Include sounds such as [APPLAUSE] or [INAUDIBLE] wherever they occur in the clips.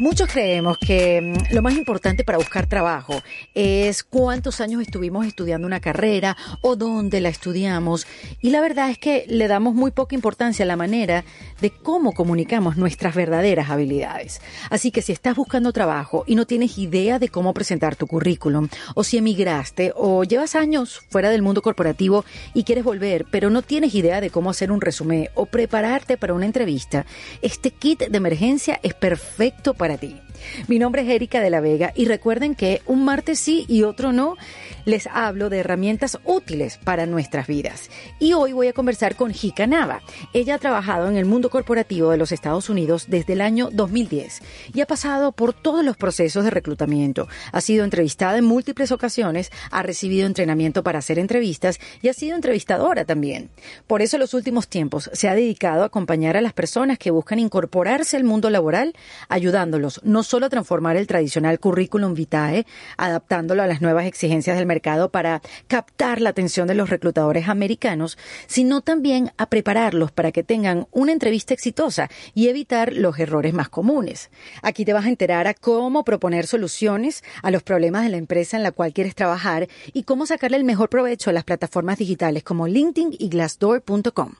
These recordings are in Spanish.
Muchos creemos que mm, lo más importante para buscar trabajo es cuántos años estuvimos estudiando una carrera o dónde la estudiamos. Y la verdad es que le damos muy poca importancia a la manera de cómo comunicamos nuestras verdaderas habilidades. Así que si estás buscando trabajo y no tienes idea de cómo presentar tu currículum, o si emigraste o llevas años fuera del mundo corporativo y quieres volver, pero no tienes idea de cómo hacer un resumen o prepararte para una entrevista, este kit de emergencia es perfecto para ti. Mi nombre es Erika de la Vega y recuerden que un martes sí y otro no les hablo de herramientas útiles para nuestras vidas. Y hoy voy a conversar con Jika Nava. Ella ha trabajado en el mundo corporativo de los Estados Unidos desde el año 2010 y ha pasado por todos los procesos de reclutamiento. Ha sido entrevistada en múltiples ocasiones, ha recibido entrenamiento para hacer entrevistas y ha sido entrevistadora también. Por eso en los últimos tiempos se ha dedicado a acompañar a las personas que buscan incorporarse al mundo laboral, ayudándolos no solo transformar el tradicional currículum vitae, adaptándolo a las nuevas exigencias del mercado, para captar la atención de los reclutadores americanos, sino también a prepararlos para que tengan una entrevista exitosa y evitar los errores más comunes. Aquí te vas a enterar a cómo proponer soluciones a los problemas de la empresa en la cual quieres trabajar y cómo sacarle el mejor provecho a las plataformas digitales como LinkedIn y Glassdoor.com.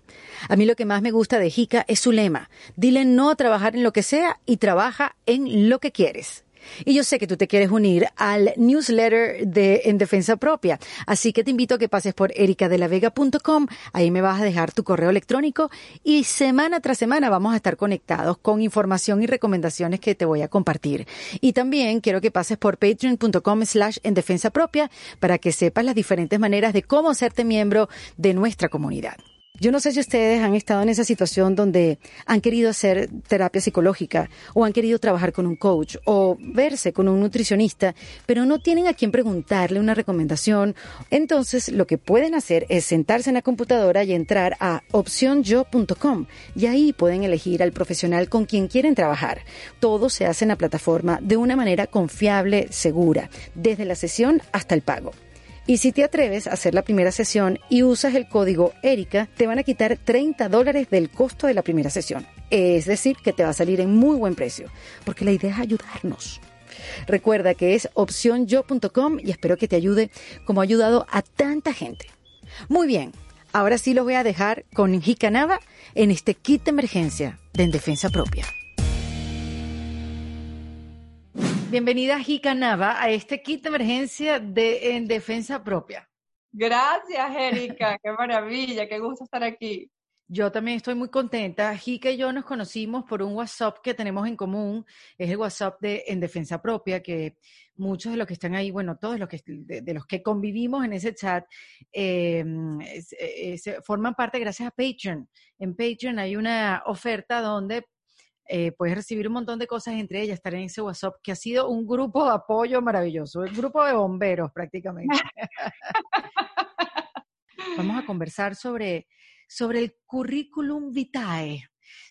A mí lo que más me gusta de Jica es su lema. Dile no a trabajar en lo que sea y trabaja en lo que quieres. Y yo sé que tú te quieres unir al newsletter de En Defensa Propia. Así que te invito a que pases por ericadelavega.com. Ahí me vas a dejar tu correo electrónico y semana tras semana vamos a estar conectados con información y recomendaciones que te voy a compartir. Y también quiero que pases por patreon.com slash en defensa propia para que sepas las diferentes maneras de cómo hacerte miembro de nuestra comunidad. Yo no sé si ustedes han estado en esa situación donde han querido hacer terapia psicológica o han querido trabajar con un coach o verse con un nutricionista, pero no tienen a quién preguntarle una recomendación. Entonces, lo que pueden hacer es sentarse en la computadora y entrar a opcionyo.com y ahí pueden elegir al profesional con quien quieren trabajar. Todo se hace en la plataforma de una manera confiable, segura, desde la sesión hasta el pago. Y si te atreves a hacer la primera sesión y usas el código ERICA, te van a quitar 30 dólares del costo de la primera sesión. Es decir, que te va a salir en muy buen precio, porque la idea es ayudarnos. Recuerda que es opcionyo.com y espero que te ayude como ha ayudado a tanta gente. Muy bien, ahora sí los voy a dejar con Jicanava en este kit de emergencia de En Defensa Propia. Bienvenida Jica Nava a este kit de emergencia de En Defensa Propia. Gracias, Erika. [LAUGHS] Qué maravilla, qué gusto estar aquí. Yo también estoy muy contenta. Jica y yo nos conocimos por un WhatsApp que tenemos en común. Es el WhatsApp de En Defensa Propia, que muchos de los que están ahí, bueno, todos los que, de, los que convivimos en ese chat, eh, forman parte gracias a Patreon. En Patreon hay una oferta donde eh, puedes recibir un montón de cosas, entre ellas estar en ese WhatsApp, que ha sido un grupo de apoyo maravilloso, un grupo de bomberos prácticamente. [LAUGHS] Vamos a conversar sobre, sobre el currículum vitae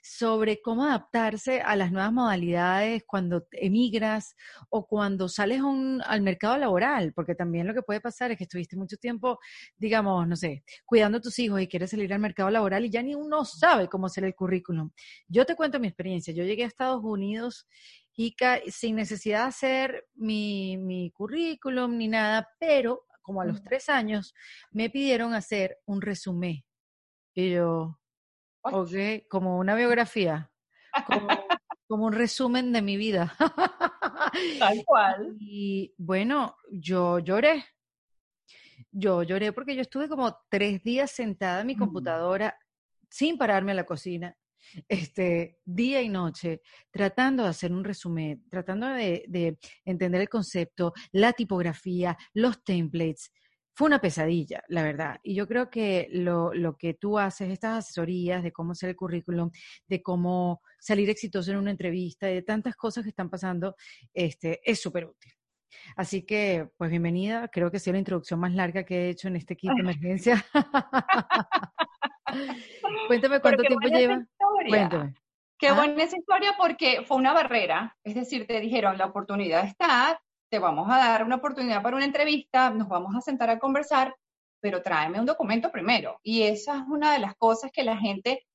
sobre cómo adaptarse a las nuevas modalidades cuando emigras o cuando sales al mercado laboral, porque también lo que puede pasar es que estuviste mucho tiempo, digamos, no sé, cuidando a tus hijos y quieres salir al mercado laboral y ya ni uno sabe cómo hacer el currículum. Yo te cuento mi experiencia. Yo llegué a Estados Unidos y sin necesidad de hacer mi, mi currículum ni nada, pero como a los tres años me pidieron hacer un resumen. Y yo, Ok, como una biografía, [LAUGHS] como, un resumen de mi vida. [LAUGHS] Tal cual. Y bueno, yo lloré. Yo lloré porque yo estuve como tres días sentada en mi mm. computadora sin pararme a la cocina, este, día y noche, tratando de hacer un resumen, tratando de, de entender el concepto, la tipografía, los templates fue una pesadilla, la verdad. Y yo creo que lo, que tú haces, estas asesorías de cómo hacer el currículum, de cómo salir exitoso en una entrevista, de tantas cosas que están pasando, este, es súper útil. Así que, pues bienvenida. Creo que ha sido la introducción más larga que he hecho en este kit de [LAUGHS] emergencia. [LAUGHS] Cuéntame cuánto tiempo lleva. Cuéntame. Qué buena esa historia porque fue una barrera. Es decir, te dijeron, la oportunidad está, te vamos a dar una oportunidad para una entrevista, nos vamos a sentar a conversar, pero tráeme un documento primero. Y esa es una de las cosas que la gente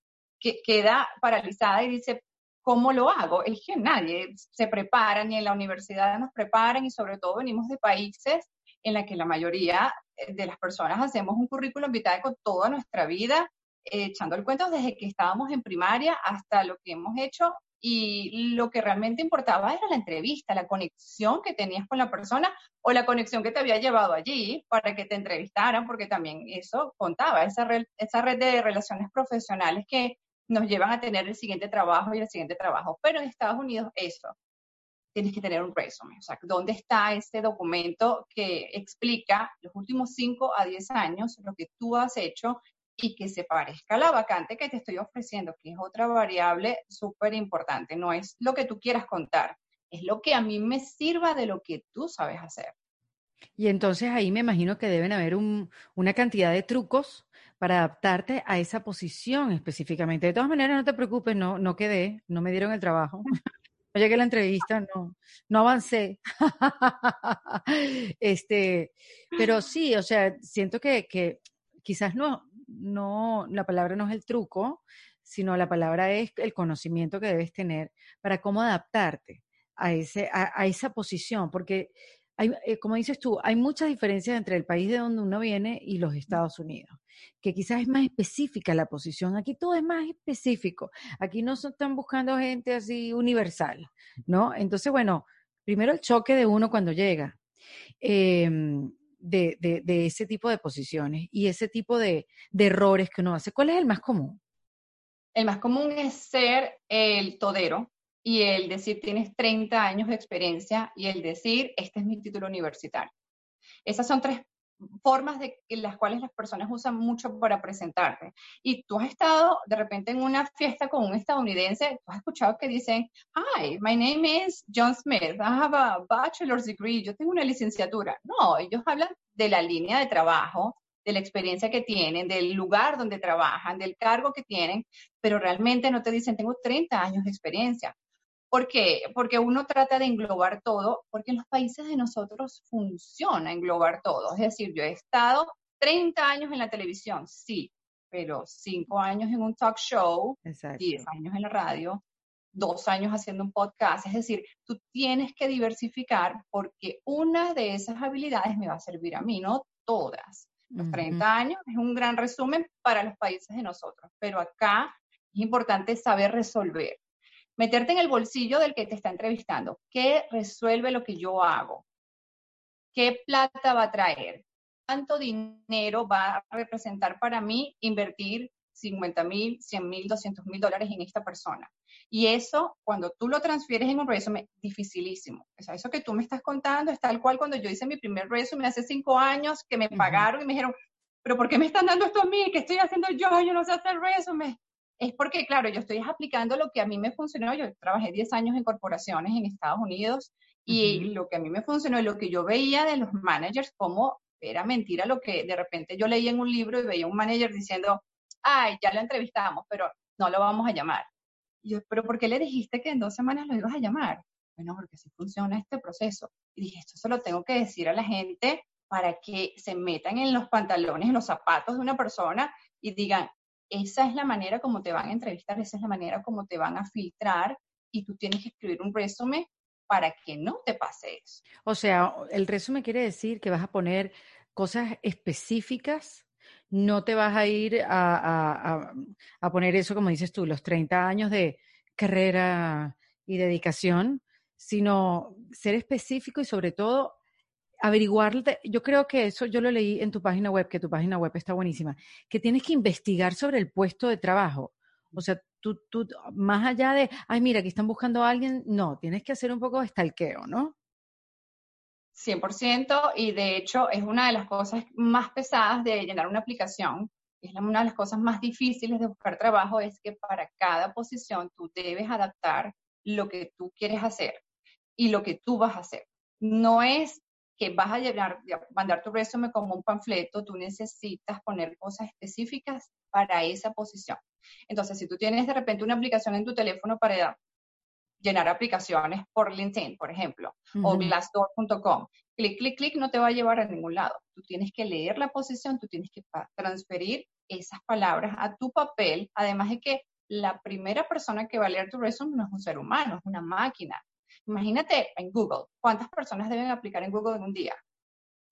que queda paralizada y dice, ¿cómo lo hago? Es que nadie se prepara, ni en la universidad nos preparan y sobre todo venimos de países en la que la mayoría eh, de las personas hacemos un currículum vitae con toda nuestra vida, eh, echando el cuento desde que estábamos en primaria hasta lo que hemos hecho y lo que realmente importaba era la entrevista, la conexión que tenías con la persona o la conexión que te había llevado allí para que te entrevistaran, porque también eso contaba, esa red, esa red de relaciones profesionales que nos llevan a tener el siguiente trabajo y el siguiente trabajo. Pero en Estados Unidos eso, tienes que tener un resumen, o sea, ¿dónde está ese documento que explica los últimos 5 a 10 años lo que tú has hecho y que se parezca a la vacante que te estoy ofreciendo, que es otra variable súper importante. No es lo que tú quieras contar, es lo que a mí me sirva de lo que tú sabes hacer. Y entonces ahí me imagino que deben haber una cantidad de trucos para adaptarte a esa posición específicamente. De todas maneras, no te preocupes, no, no quedé, no me dieron el trabajo. No llegué a la entrevista, no, no avancé. [LAUGHS] este, pero sí, o sea, siento que, que quizás no, no, la palabra no es el truco, sino la palabra es el conocimiento que debes tener para cómo adaptarte a, ese, a, esa posición, porque hay, eh, como dices tú, hay muchas diferencias entre el país de donde uno viene y los Estados Unidos, que quizás es más específica la posición. Aquí todo es más específico. Aquí no están buscando gente así universal, ¿no? Entonces, bueno, primero el choque de uno cuando llega. Em, de, de, ese tipo de posiciones y ese tipo de, de errores que uno hace? ¿Cuál es el más común? El más común es ser el todero y el decir tienes 30 años de experiencia y el decir este es mi título universitario. Esas son tres formas de las cuales las personas usan mucho para presentarte. Y tú has estado de repente en una fiesta con un estadounidense, tú has escuchado que dicen, hi, my name is John Smith, I have a bachelor's degree, yo tengo una licenciatura. No, ellos hablan de la línea de trabajo, de la experiencia que tienen, del lugar donde trabajan, del cargo que tienen, pero realmente no te dicen, tengo 30 años de experiencia. ¿Por qué? Porque uno trata de englobar todo, porque en los países de nosotros funciona englobar todo. Es decir, yo he estado 30 años en la televisión, sí, pero 5 años en un talk show, 10 años en la radio, 2 años haciendo un podcast. Es decir, tú tienes que diversificar porque una de esas habilidades me va a servir a mí, no todas. Los 30 años es un gran resumen para los países de nosotros, pero acá es importante saber resolver meterte en el bolsillo del que te está entrevistando. ¿Qué resuelve lo que yo hago? ¿Qué plata va a traer? ¿Cuánto dinero va a representar para mí invertir 50 mil, 100 mil, 200 mil dólares en esta persona? Y eso, cuando tú lo transfieres en un resumen, dificilísimo. O sea, eso que tú me estás contando es tal cual cuando yo hice mi primer resumen hace cinco años, que me pagaron y me dijeron, pero ¿por qué me están dando esto a mí? ¿Qué estoy haciendo yo? Yo no sé hacer resumen es porque, claro, yo estoy aplicando lo que a mí me funcionó. Yo trabajé 10 años en corporaciones en Estados Unidos y lo que a mí me funcionó y lo que yo veía de los managers, como era mentira lo que de repente yo leía en un libro y veía un manager diciendo, ay, ya lo entrevistamos, pero no lo vamos a llamar. Y yo, pero ¿por qué le dijiste que en dos semanas lo ibas a llamar? Bueno, porque así funciona este proceso. Y dije, esto se lo tengo que decir a la gente para que se metan en los pantalones, en los zapatos de una persona y digan, esa es la manera como te van a entrevistar, esa es la manera como te van a filtrar y tú tienes que escribir un resumen para que no te pase eso. O sea, el resumen quiere decir que vas a poner cosas específicas, no te vas a ir a, a poner eso, como dices tú, los 30 años de carrera y dedicación, sino ser específico y sobre todo averiguar, yo creo que eso yo lo leí en tu página web, que tu página web está buenísima, que tienes que investigar sobre el puesto de trabajo. O sea, tú, tú más allá de, ay, mira, aquí están buscando a alguien, no, tienes que hacer un poco de stalkeo, ¿no? 100% y de hecho es una de las cosas más pesadas de llenar una aplicación, es una de las cosas más difíciles de buscar trabajo, es que para cada posición tú debes adaptar lo que tú quieres hacer y lo que tú vas a hacer. No es que vas a llevar, mandar tu resumen como un panfleto, tú necesitas poner cosas específicas para esa posición. Entonces, si tú tienes de repente una aplicación en tu teléfono para llenar aplicaciones por LinkedIn, por ejemplo, o glassdoor.com, clic, clic, clic, no te va a llevar a ningún lado. Tú tienes que leer la posición, tú tienes que transferir esas palabras a tu papel, además de que la primera persona que va a leer tu resumen no es un ser humano, es una máquina. Imagínate en Google, ¿cuántas personas deben aplicar en Google en un día?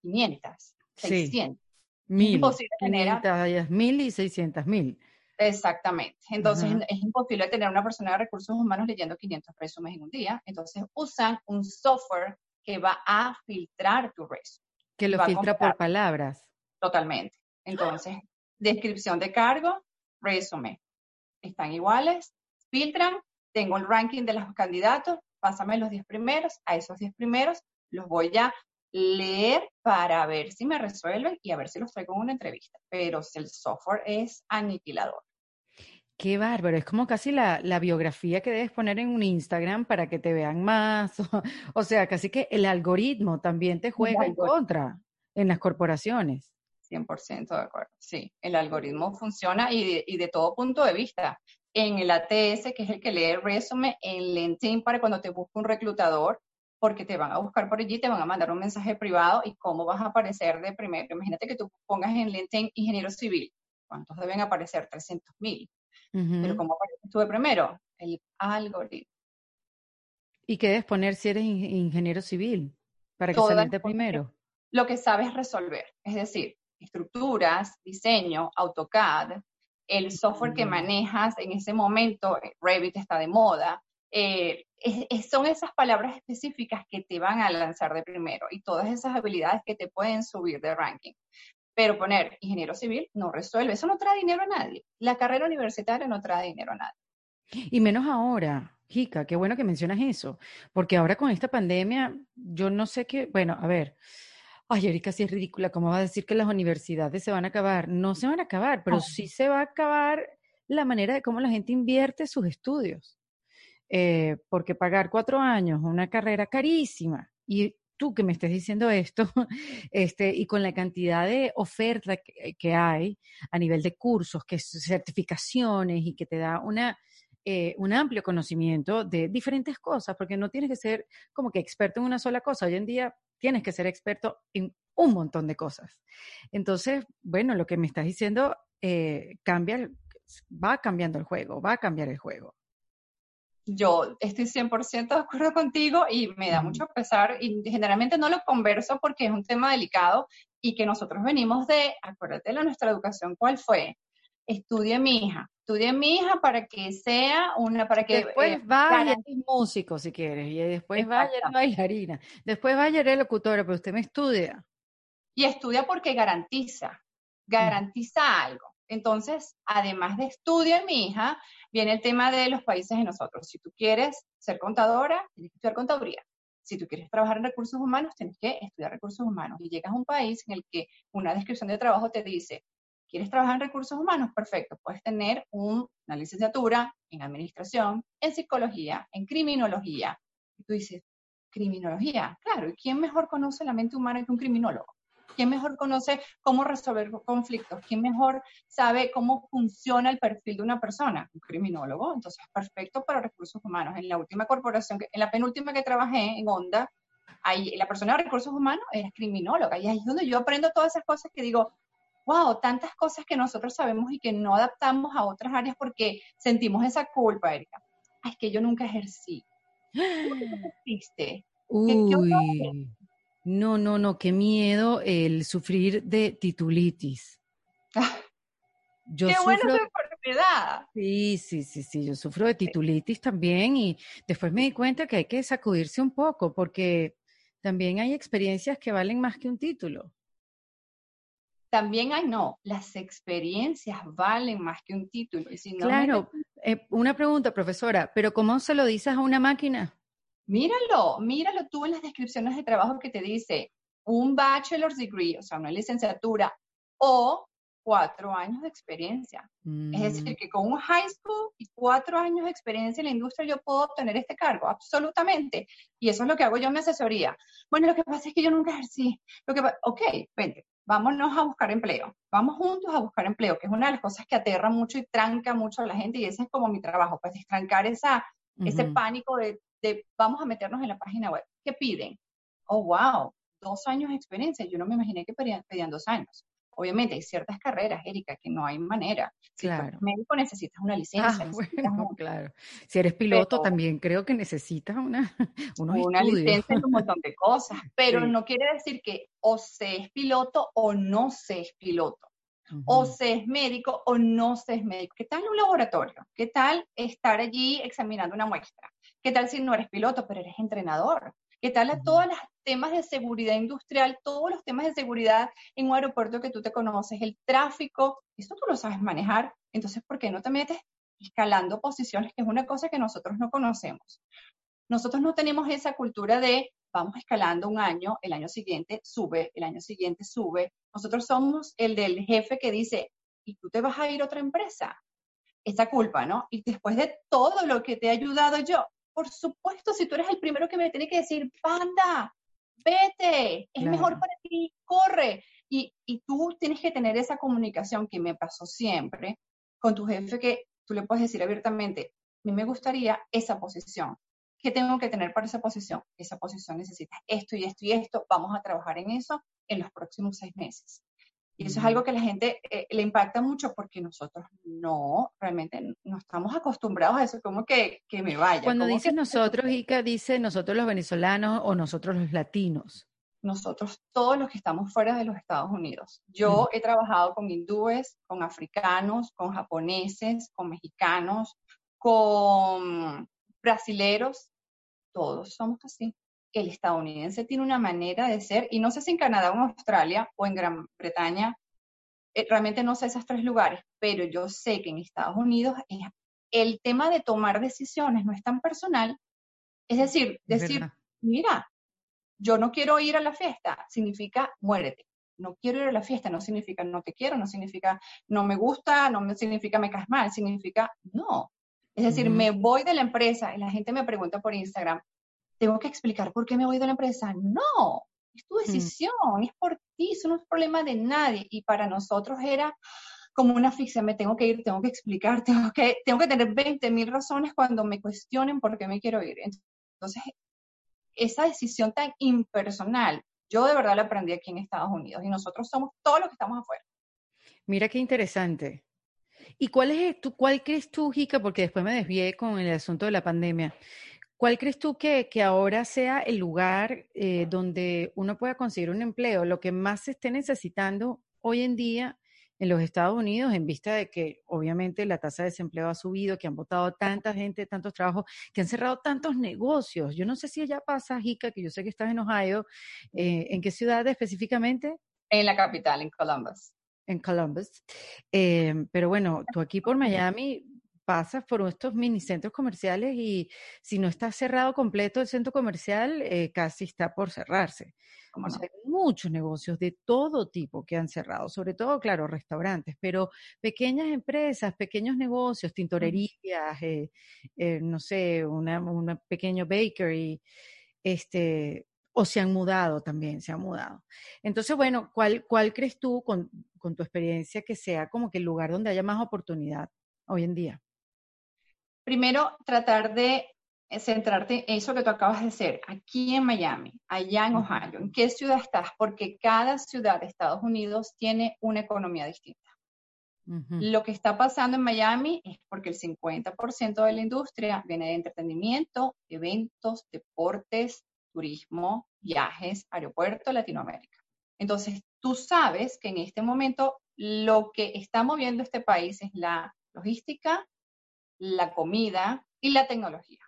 500, 600. Mil, 500, mil y 600 mil. Exactamente. Entonces es imposible tener una persona de recursos humanos leyendo 500 resúmenes en un día. Entonces usan un software que va a filtrar tu resumen. Que lo filtra por palabras. Totalmente. Entonces, descripción de cargo, resumen. Están iguales, filtran, tengo el ranking de los candidatos, pásame los 10 primeros, a esos 10 primeros los voy a leer para ver si me resuelven y a ver si los traigo en una entrevista. Pero el software es aniquilador. Qué bárbaro, es como casi la, biografía que debes poner en un Instagram para que te vean más. [LAUGHS] O, sea, casi que el algoritmo también te juega en contra en las corporaciones. 100% de acuerdo, sí, el algoritmo funciona y de, y de todo punto de vista. En el ATS, que es el que lee el resumen, en LinkedIn para cuando te busca un reclutador, porque te van a buscar por allí, te van a mandar un mensaje privado y cómo vas a aparecer de primero. Imagínate que tú pongas en LinkedIn ingeniero civil. ¿Cuántos deben aparecer? 300 mil. Pero ¿cómo apareces tú de primero? El algoritmo. ¿Y qué debes poner si eres ingeniero civil? Para que salga de primero. Lo que sabes resolver. Es decir, estructuras, diseño, AutoCAD, el software que manejas en ese momento, Revit está de moda, eh, son esas palabras específicas que te van a lanzar de primero y todas esas habilidades que te pueden subir de ranking. Pero poner ingeniero civil no resuelve, eso no trae dinero a nadie. La carrera universitaria no trae dinero a nadie. Y menos ahora, Jica, qué bueno que mencionas eso, porque ahora con esta pandemia, yo no sé qué, bueno, a ver, ay, Erika, sí es ridícula, ¿cómo va a decir que las universidades se van a acabar? No se van a acabar, pero sí se va a acabar la manera de cómo la gente invierte sus estudios. Eh, porque pagar cuatro años una carrera carísima y tú que me estés diciendo esto, [LAUGHS] este, y con la cantidad de oferta que, hay a nivel de cursos, que certificaciones y que te da una, eh, un amplio conocimiento de diferentes cosas, porque no tienes que ser como que experto en una sola cosa. Hoy en día tienes que ser experto en un montón de cosas. Entonces, bueno, lo que me estás diciendo eh, cambia, va cambiando el juego, va a cambiar el juego yo estoy 100% de acuerdo contigo y me da mucho pesar y generalmente no lo converso porque es un tema delicado y que nosotros venimos de, acuérdate de nuestra educación, ¿cuál fue? Estudie mi hija, estudie mi hija para que sea una, para que... Después eh, vaya el músico si quieres, y después vaya a bailarina, después vaya a locutora, pero usted me estudia. Y estudia porque garantiza, garantiza algo. Entonces, además de estudio mi hija, viene el tema de los países de nosotros. Si tú quieres ser contadora, tienes que estudiar contaduría. Si tú quieres trabajar en recursos humanos, tienes que estudiar recursos humanos. Y llegas a un país en el que una descripción de trabajo te dice, ¿quieres trabajar en recursos humanos? Perfecto, puedes tener una licenciatura en administración, en psicología, en criminología. Y tú dices, criminología, claro, ¿y quién mejor conoce la mente humana que un criminólogo? ¿Quién mejor conoce cómo resolver conflictos? ¿Quién mejor sabe cómo funciona el perfil de una persona? Un criminólogo. Entonces, perfecto para recursos humanos. En la última corporación, en la penúltima que trabajé, en Honda, ahí, la persona de recursos humanos era criminóloga. Y ahí es donde yo aprendo todas esas cosas que digo, wow, tantas cosas que nosotros sabemos y que no adaptamos a otras áreas porque sentimos esa culpa, Erika. es que yo nunca ejercí. Uy. No, no, no, qué miedo el sufrir de titulitis. [LAUGHS] Yo qué buena enfermedad. Sí, sí, sí, sí, yo sufro de titulitis también y después me di cuenta que hay que sacudirse un poco porque también hay experiencias que valen más que un título. También hay, no, las experiencias valen más que un título. claro, eh, una pregunta, profesora, pero ¿cómo se lo dices a una máquina? Míralo, míralo tú en las descripciones de trabajo que te dice un bachelor's degree, o sea, una licenciatura, o cuatro años de experiencia. Es decir, mm. que con un high school y cuatro años de experiencia en la industria yo puedo obtener este cargo, absolutamente. Y eso es lo que hago yo en mi asesoría. Bueno, lo que pasa es que yo nunca ejercí. Lo que, ok, vente, vámonos a buscar empleo. Vamos juntos a buscar empleo, que es una de las cosas que aterra mucho y tranca mucho a la gente y ese es como mi trabajo, pues destrancar esa, ese pánico de de vamos a meternos en la página web. ¿Qué piden? Oh, wow, dos años de experiencia. Yo no me imaginé que pedían, dos años. Obviamente hay ciertas carreras, Erika, que no hay manera. Si claro. eres médico necesitas una licencia. [LAUGHS] Ah, bueno, claro. Si eres piloto también creo que necesitas una, [LAUGHS] una licencia y un montón de cosas, [LAUGHS] pero no quiere decir que o se es piloto o no se es piloto. O se es médico o no se es médico. ¿Qué tal un laboratorio? ¿Qué tal estar allí examinando una muestra? ¿Qué tal si no eres piloto, pero eres entrenador? ¿Qué tal a todos los temas de seguridad industrial, todos los temas de seguridad en un aeropuerto que tú te conoces, el tráfico? Esto tú lo sabes manejar. Entonces, ¿por qué no te metes escalando posiciones, que es una cosa que nosotros no conocemos? Nosotros no tenemos esa cultura de vamos escalando un año, el año siguiente sube, el año siguiente sube. Nosotros somos el del jefe que dice, ¿y tú te vas a ir a otra empresa? Esa culpa, ¿no? Y después de todo lo que te he ayudado yo, por supuesto, si tú eres el primero que me tiene que decir, panda, vete, es mejor para ti, corre. Y, y tú tienes que tener esa comunicación que me pasó siempre con tu jefe, que tú le puedes decir abiertamente, a mí me gustaría esa posición. ¿Qué tengo que tener para esa posición? Esa posición necesita esto y esto y esto. Vamos a trabajar en eso en los próximos seis meses. Y eso es algo que a la gente eh, le impacta mucho porque nosotros no, realmente no estamos acostumbrados a eso, como que, que me vaya. Cuando dices nosotros, Ica, dice nosotros los venezolanos o nosotros los latinos. Nosotros, todos los que estamos fuera de los Estados Unidos. Yo he trabajado con hindúes, con africanos, con japoneses, con mexicanos, con brasileros, todos somos así. El estadounidense tiene una manera de ser, y no sé si en Canadá o en Australia o en Gran Bretaña, eh, realmente no sé esos tres lugares, pero yo sé que en Estados Unidos el tema de tomar decisiones no es tan personal. Es decir, decir, mira, yo no quiero ir a la fiesta, significa muérete. No quiero ir a la fiesta, no significa no te quiero, no significa no me gusta, no significa me caes mal, significa no. Es decir, me voy de la empresa y la gente me pregunta por Instagram, tengo que explicar por qué me voy de la empresa. No, es tu decisión, es por ti, eso no es problema de nadie. Y para nosotros era como una asfixia, me tengo que ir, tengo que explicar, [LAUGHS] tengo que, tengo que tener 20 mil razones cuando me cuestionen por qué me quiero ir. Entonces, esa decisión tan impersonal, yo de verdad la aprendí aquí en Estados Unidos y nosotros somos todos los que estamos afuera. Mira qué interesante. ¿Y cuál es tu, cuál crees tú, Jica, porque después me desvié con el asunto de la pandemia? ¿Cuál crees tú que, que ahora sea el lugar eh, donde uno pueda conseguir un empleo? Lo que más se esté necesitando hoy en día en los Estados Unidos, en vista de que obviamente la tasa de desempleo ha subido, que han votado tanta gente, tantos trabajos, que han cerrado tantos negocios. Yo no sé si allá pasa, Jica, que yo sé que estás en Ohio. Eh, ¿En qué ciudad específicamente? En la capital, en Columbus. En Columbus. Eh, pero bueno, tú aquí por Miami pasas por estos mini centros comerciales y si no está cerrado completo el centro comercial, eh, casi está por cerrarse. Como hay muchos negocios de todo tipo que han cerrado, sobre todo, claro, restaurantes, pero pequeñas empresas, pequeños negocios, tintorerías, eh, eh, no sé, una, una pequeño bakery, este, o se han mudado también, se han mudado. Entonces, bueno, ¿cuál, cuál crees tú con, con tu experiencia que sea como que el lugar donde haya más oportunidad hoy en día? Primero tratar de eh, centrarte en eso que tú acabas de hacer, aquí en Miami, allá en Ohio, ¿en qué ciudad estás? Porque cada ciudad de Estados Unidos tiene una economía distinta. Lo que está pasando en Miami es porque el 50% de la industria viene de entretenimiento, eventos, deportes, turismo, viajes, aeropuerto, Latinoamérica. Entonces, tú sabes que en este momento lo que está moviendo este país es la logística, la comida y la tecnología.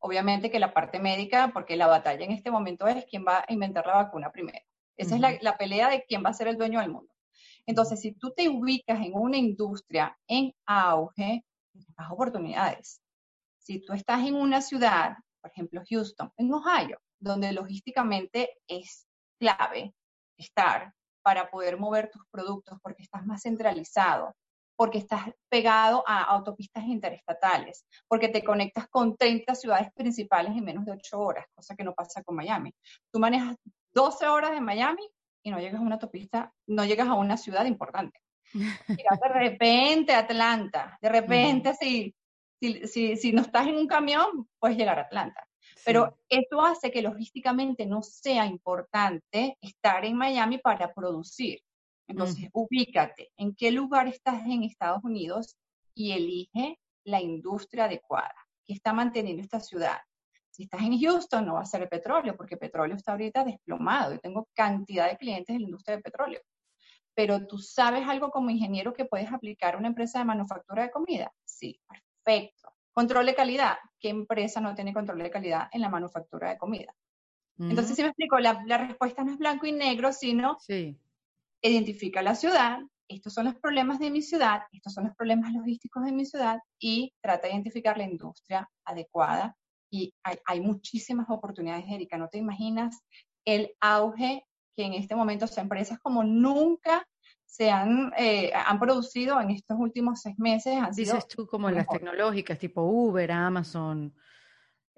Obviamente que la parte médica, porque la batalla en este momento es quién va a inventar la vacuna primero. Esa es la, pelea de quién va a ser el dueño del mundo. Entonces, si tú te ubicas en una industria en auge, tienes oportunidades. Si tú estás en una ciudad, por ejemplo Houston, en Ohio, donde logísticamente es clave estar para poder mover tus productos porque estás más centralizado, porque estás pegado a autopistas interestatales, porque te conectas con 30 ciudades principales en menos de 8 horas, cosa que no pasa con Miami. Tú manejas 12 horas de Miami y no llegas a una autopista, no llegas a una ciudad importante. de [LAUGHS] repente Atlanta, de repente si, si, si, no estás en un camión, puedes llegar a Atlanta. Pero esto hace que logísticamente no sea importante estar en Miami para producir. Entonces, ubícate en qué lugar estás en Estados Unidos y elige la industria adecuada que está manteniendo esta ciudad. Si estás en Houston, no va a ser el petróleo, porque el petróleo está ahorita desplomado. Yo tengo cantidad de clientes en la industria de petróleo. Pero tú sabes algo como ingeniero que puedes aplicar a una empresa de manufactura de comida. Sí, perfecto. Control de calidad. ¿Qué empresa no tiene control de calidad en la manufactura de comida? Entonces, si me explico, la, la, respuesta no es blanco y negro, sino sí. Identifica la ciudad, estos son los problemas de mi ciudad, estos son los problemas logísticos de mi ciudad y trata de identificar la industria adecuada. Y hay, hay muchísimas oportunidades, Erika, no te imaginas el auge que en este momento son empresas como nunca se han, eh, han producido en estos últimos seis meses. Han Dices sido tú como las tecnológicas, tipo Uber, Amazon.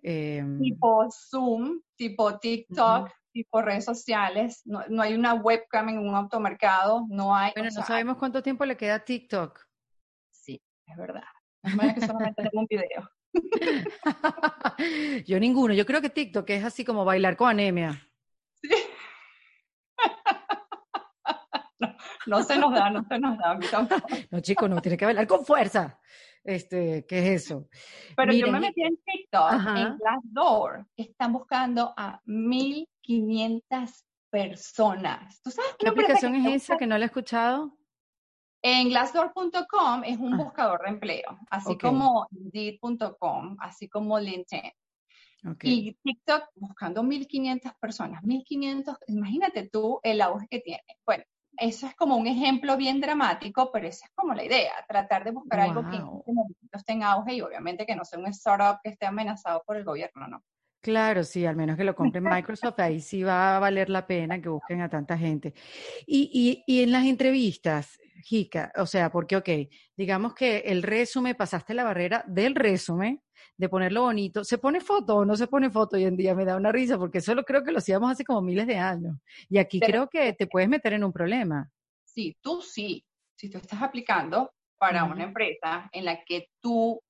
Eh, tipo Zoom, tipo TikTok, uh -huh. Tipo redes sociales. No, no, hay una webcam en un automercado, no hay. Bueno, no sea, sabemos cuánto tiempo le queda a TikTok. Sí, es verdad. Es que solamente tengo un video. [LAUGHS] yo ninguno. Yo creo que TikTok es así como bailar con anemia. Sí. [LAUGHS] no, no, se nos da, no se nos da. no, chicos, no, tiene que bailar con fuerza. Este, ¿qué es eso? Pero Miren, yo me metí en TikTok, ajá. en Glassdoor, que están buscando a 1500 personas. ¿Tú sabes qué, ¿Qué aplicación es esa que no la he escuchado? En glassdoor.com es un ah. buscador de empleo, así okay. como Indeed.com, así como LinkedIn. Okay. Y TikTok buscando 1500 personas, 1500, imagínate tú el auge que tiene. Bueno, eso es como un ejemplo bien dramático, pero esa es como la idea, tratar de buscar wow. algo que en este momento esté en auge y obviamente que no sea un startup que esté amenazado por el gobierno, ¿no? Claro, sí, al menos que lo compre [LAUGHS] Microsoft, ahí sí va a valer la pena que busquen a tanta gente. Y, y, y en las entrevistas, Jica, o sea, porque, ok, digamos que el resumen, pasaste la barrera del resumen, de ponerlo bonito. ¿Se pone foto o no se pone foto hoy en día? Me da una risa, porque eso lo creo que lo hacíamos hace como miles de años. Y aquí Pero, creo que te puedes meter en un problema. Sí, tú sí. Si tú estás aplicando para uh -huh. una empresa en la que tú,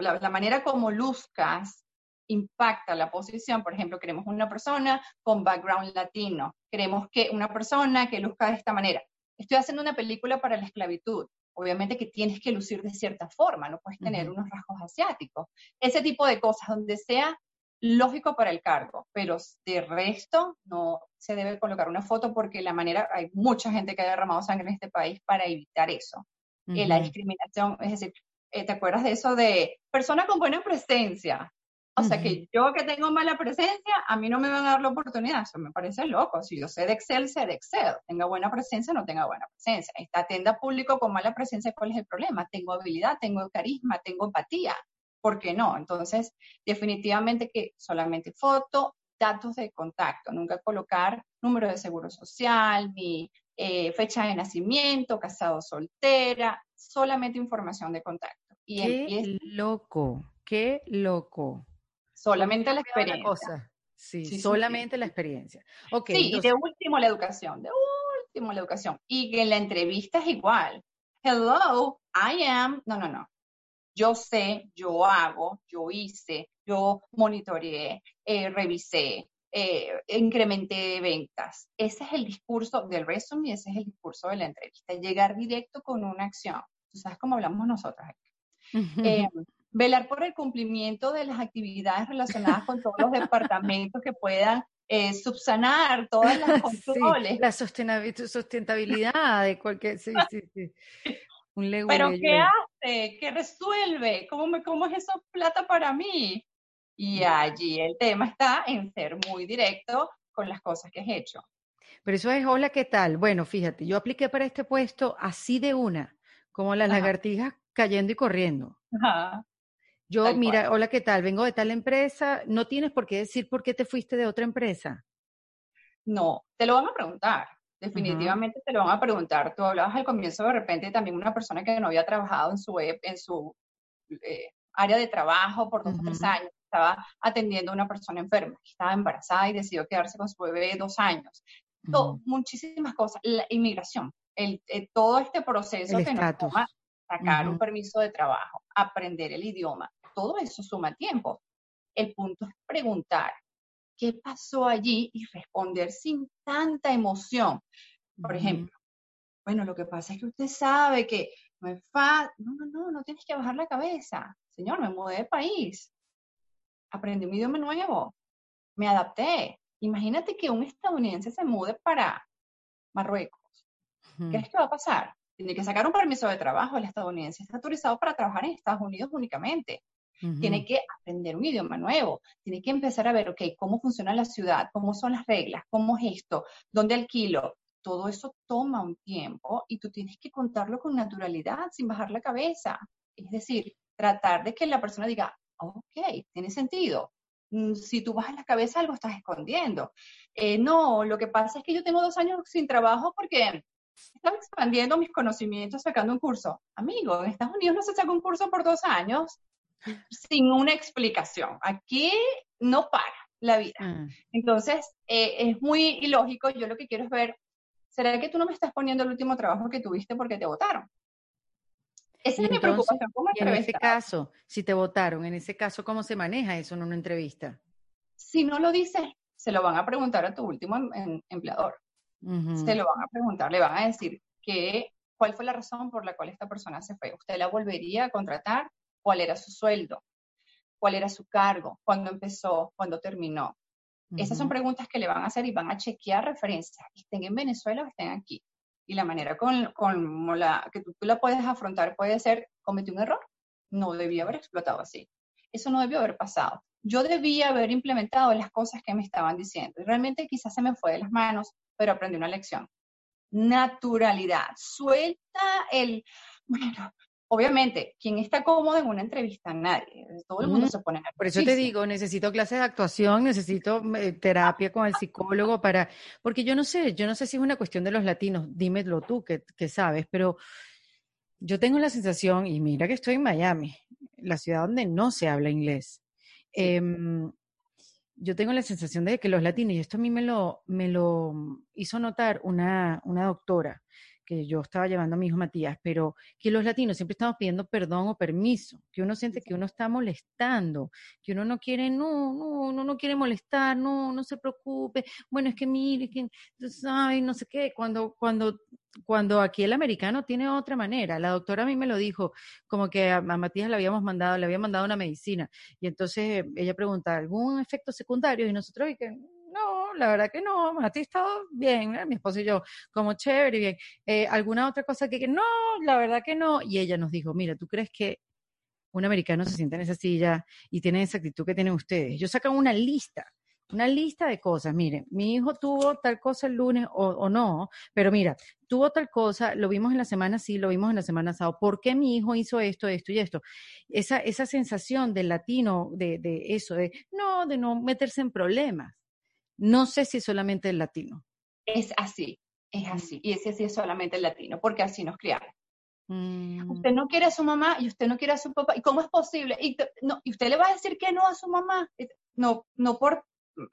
la, la manera como luzcas impacta la posición. Por ejemplo, queremos una persona con background latino. Queremos que una persona que luzca de esta manera. Estoy haciendo una película para la esclavitud. Obviamente que tienes que lucir de cierta forma, no puedes tener uh -huh. unos rasgos asiáticos. Ese tipo de cosas, donde sea lógico para el cargo, pero de resto no se debe colocar una foto porque la manera, hay mucha gente que ha derramado sangre en este país para evitar eso. Uh -huh. eh, la discriminación, es decir, eh, ¿te acuerdas de eso de persona con buena presencia? O sea, que yo que tengo mala presencia, a mí no me van a dar la oportunidad. Eso me parece loco. Si yo sé de Excel, sé de Excel. Tenga buena presencia, no tenga buena presencia. Esta tienda público con mala presencia, ¿cuál es el problema? Tengo habilidad, tengo carisma, tengo empatía. ¿Por qué no? Entonces, definitivamente que solamente foto, datos de contacto. Nunca colocar número de seguro social, ni eh, fecha de nacimiento, casado, soltera. Solamente información de contacto. Y qué empieza... loco, qué loco solamente la experiencia. Cosa. Sí, sí, solamente sí, la experiencia. Okay, sí, entonces... y de último la educación, de último la educación. Y que en la entrevista es igual. Hello, I am, no, no, no. Yo sé, yo hago, yo hice, yo monitoreé, eh, revisé, eh, incrementé ventas. Ese es el discurso del resumen y ese es el discurso de la entrevista. Llegar directo con una acción. Tú sabes cómo hablamos nosotros. eh, velar por el cumplimiento de las actividades relacionadas con todos los departamentos que puedan eh, subsanar todas las [LAUGHS] controles. Sí, la sustentabilidad de cualquier, sí, [LAUGHS] sí, sí. Un Pero ¿qué hace? ¿Qué resuelve? ¿Cómo, me, ¿Cómo es eso plata para mí? Y allí el tema está en ser muy directo con las cosas que has hecho. Pero eso es, hola, ¿qué tal? Bueno, fíjate, yo apliqué para este puesto así de una, como las Ajá. lagartijas cayendo y corriendo. Ajá. Yo, tal mira, cual. hola, ¿qué tal? Vengo de tal empresa. No tienes por qué decir por qué te fuiste de otra empresa. No, te lo van a preguntar. Definitivamente uh -huh. te lo van a preguntar. Tú hablabas al comienzo de repente también una persona que no había trabajado en su web, en su eh, área de trabajo por dos o uh -huh. tres años. Estaba atendiendo a una persona enferma, estaba embarazada y decidió quedarse con su bebé dos años. Uh -huh. Todo, muchísimas cosas. La inmigración, el, el, todo este proceso el que estatus. nos toma sacar un permiso de trabajo, aprender el idioma, todo eso suma tiempo. El punto es preguntar qué pasó allí y responder sin tanta emoción. Por ejemplo, Bueno, lo que pasa es que usted sabe que no es fácil. No, no, no, no tienes que bajar la cabeza. Señor, me mudé de país. Aprendí un idioma nuevo. Me adapté. Imagínate que un estadounidense se mude para Marruecos. ¿Qué es que va a pasar? Tiene que sacar un permiso de trabajo. El estadounidense está autorizado para trabajar en Estados Unidos únicamente. Tiene que aprender un idioma nuevo, tiene que empezar a ver, ok, cómo funciona la ciudad, cómo son las reglas, cómo es esto, dónde alquilo. Todo eso toma un tiempo y tú tienes que contarlo con naturalidad, sin bajar la cabeza. Es decir, tratar de que la persona diga, ok, tiene sentido. Mm, si tú bajas la cabeza, algo estás escondiendo. Eh, no, lo que pasa es que yo tengo dos años sin trabajo porque estaba expandiendo mis conocimientos sacando un curso. Amigo, en Estados Unidos no se saca un curso por dos años sin una explicación. Aquí no para la vida. Mm. Entonces, eh, es muy ilógico. Yo lo que quiero es ver, ¿será que tú no me estás poniendo el último trabajo que tuviste porque te votaron? Esa es mi preocupación como En ese caso, si te votaron, en ese caso, ¿cómo se maneja eso en una entrevista? Si no lo dices, se lo van a preguntar a tu último em, empleador. Se lo van a preguntar, le van a decir que, cuál fue la razón por la cual esta persona se fue. ¿Usted la volvería a contratar? Cuál era su sueldo, cuál era su cargo, cuándo empezó, cuándo terminó. Esas son preguntas que le van a hacer y van a chequear referencias, estén en Venezuela o estén aquí. Y la manera con, con la que tú, la puedes afrontar puede ser, cometí un error, no debía haber explotado así. Eso no debió haber pasado. Yo debía haber implementado las cosas que me estaban diciendo. Y realmente quizás se me fue de las manos, pero aprendí una lección. Naturalidad. Suelta el, [LAUGHS] bueno, obviamente, quien está cómodo en una entrevista? Nadie. Todo el mundo se pone Por eso te digo, necesito clases de actuación, necesito eh, terapia con el psicólogo para, porque yo no sé, yo no sé si es una cuestión de los latinos, dímelo tú que, que sabes, pero yo tengo la sensación, y mira que estoy en Miami, la ciudad donde no se habla inglés. Em, yo tengo la sensación de que los latinos, y esto a mí me lo, me lo hizo notar una, una doctora, que yo estaba llevando a mi hijo Matías, pero que los latinos siempre estamos pidiendo perdón o permiso, que uno siente que uno está molestando, que uno no quiere, no, no, uno no quiere molestar, no, no se preocupe, bueno, es que mire, que, ay, no sé qué, cuando, cuando, cuando aquí el americano tiene otra manera, la doctora a mí me lo dijo, como que a, Matías le habíamos mandado, le había mandado una medicina, y entonces ella pregunta, ¿algún efecto secundario? Y nosotros, y que, la verdad que no, a ti estado bien, mi esposo y yo, como chévere bien. Eh, ¿Alguna otra cosa que, no, la verdad que no? Y ella nos dijo, mira, ¿tú crees que un americano se siente en esa silla y tiene esa actitud que tienen ustedes? Yo sacan una lista, una lista de cosas. Miren, mi hijo tuvo tal cosa el lunes o, no, pero mira, tuvo tal cosa, lo vimos en la semana sí, lo vimos en la semana pasada. ¿Por qué mi hijo hizo esto, esto y esto? Esa, esa sensación del latino, de, de eso, de no, de no meterse en problemas. No sé si solamente el latino. Es así, es así. Y ese sí es solamente el latino, porque así nos criaron. Mm. Usted no quiere a su mamá y usted no quiere a su papá. ¿Y cómo es posible? Y, no, y usted le va a decir que no a su mamá. No, no por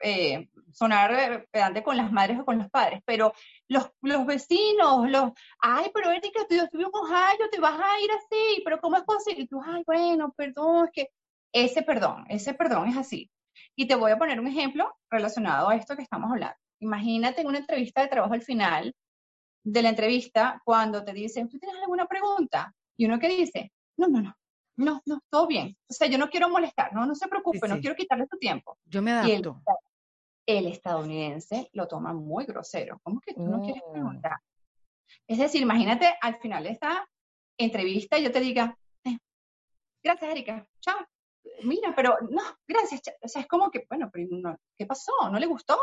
eh, sonar pedante con las madres o con los padres, pero los, los vecinos, los, ay, pero Erika, tú estuvimos años, te vas a ir así, pero ¿cómo es posible? Y tú, ay, bueno, perdón, es que ese perdón, ese perdón es así. Y te voy a poner un ejemplo relacionado a esto que estamos hablando. Imagínate en una entrevista de trabajo al final de la entrevista cuando te dicen, ¿tú tienes alguna pregunta? Y uno que dice, no, no, no, no, no, todo bien. O sea, yo no quiero molestar, no, no se preocupe, no quiero quitarle tu tiempo. Yo me adapto. El, estadounidense lo toma muy grosero. ¿Cómo que tú no quieres oh. preguntar? Es decir, imagínate al final de esta entrevista yo te diga, eh, gracias Erika, chao mira, pero no, gracias. O sea, es como que, bueno, pero ¿qué pasó? ¿No le gustó?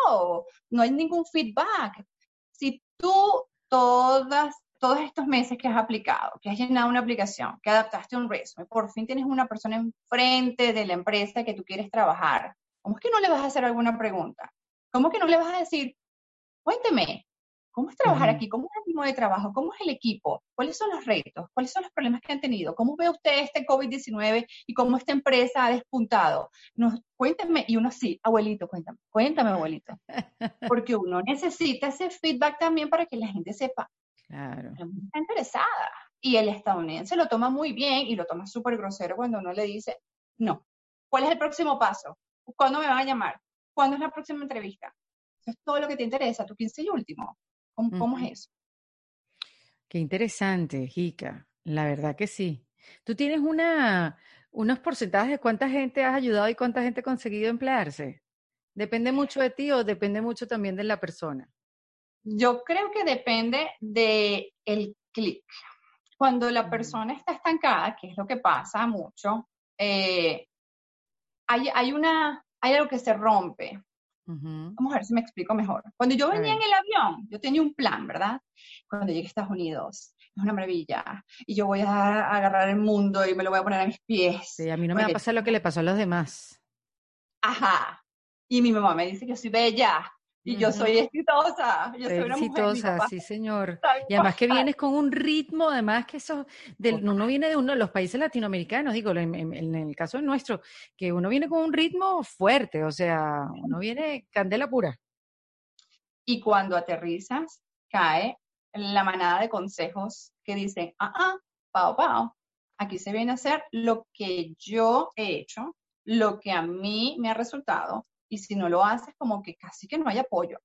No hay ningún feedback. Si tú todas, todos estos meses que has aplicado, que has llenado una aplicación, que adaptaste un resumen, por fin tienes una persona enfrente de la empresa que tú quieres trabajar, ¿cómo es que no le vas a hacer alguna pregunta? ¿Cómo que no le vas a decir, cuénteme, ¿Cómo es trabajar aquí? ¿Cómo es el ritmo de trabajo? ¿Cómo es el equipo? ¿Cuáles son los retos? ¿Cuáles son los problemas que han tenido? ¿Cómo ve usted este COVID-19 y cómo esta empresa ha despuntado? Nos, cuénteme, y uno sí, abuelito, cuéntame, cuéntame, abuelito. Porque uno necesita ese feedback también para que la gente sepa. Claro. Está interesada. Y el estadounidense lo toma muy bien y lo toma súper grosero cuando uno le dice, no, ¿cuál es el próximo paso? ¿Cuándo me van a llamar? ¿Cuándo es la próxima entrevista? Eso es todo lo que te interesa, tu 15 y último. ¿Cómo, es eso? Qué interesante, Jica. La verdad que sí. ¿Tú tienes una, unos porcentajes de cuánta gente has ayudado y cuánta gente ha conseguido emplearse? ¿Depende mucho de ti o depende mucho también de la persona? Yo creo que depende de el clic. Cuando la persona está estancada, que es lo que pasa mucho, eh, hay, hay, una, hay algo que se rompe. Vamos a ver si me explico mejor. Cuando yo venía en el avión, yo tenía un plan, ¿verdad? Cuando llegué a Estados Unidos, es una maravilla. Y yo voy a agarrar el mundo y me lo voy a poner a mis pies. Sí, a mí no me va a pasar lo que le pasó a los demás. Ajá. Y mi mamá me dice que soy bella, y yo soy exitosa, yo soy una exitosa, sí señor. Y además que vienes con un ritmo, además que eso, del, uno viene de uno de los países latinoamericanos, digo, en, el caso nuestro, que uno viene con un ritmo fuerte, o sea, uno viene candela pura. Y cuando aterrizas, cae la manada de consejos que dicen, ah, ah, pao, pao, aquí se viene a hacer lo que yo he hecho, lo que a mí me ha resultado, y si no lo haces, como que casi que no hay apoyo.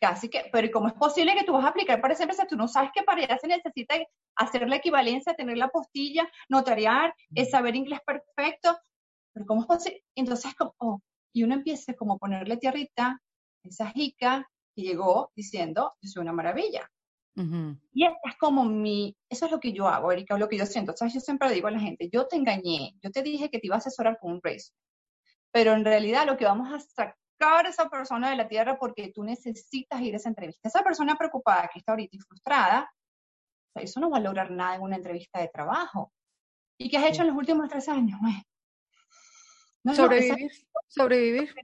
Casi que, pero ¿cómo es posible que tú vas a aplicar para esa empresa? Tú no sabes que para allá se necesita hacer la equivalencia, tener la postilla, notariar, es saber inglés perfecto. Pero ¿cómo es posible? Entonces, como, oh, y uno empieza como a ponerle tierrita, esa jica que llegó diciendo, yo soy una maravilla. Y es como mi, eso es lo que yo hago, Erika, lo que yo siento. ¿Sabes? Yo siempre digo a la gente, yo te engañé, yo te dije que te iba a asesorar con un race pero en realidad lo que vamos a sacar a esa persona de la tierra porque tú necesitas ir a esa entrevista. Esa persona preocupada que está ahorita y frustrada, eso no va a lograr nada en una entrevista de trabajo. ¿Y qué has hecho en los últimos tres años? sobrevivir, sobrevivir.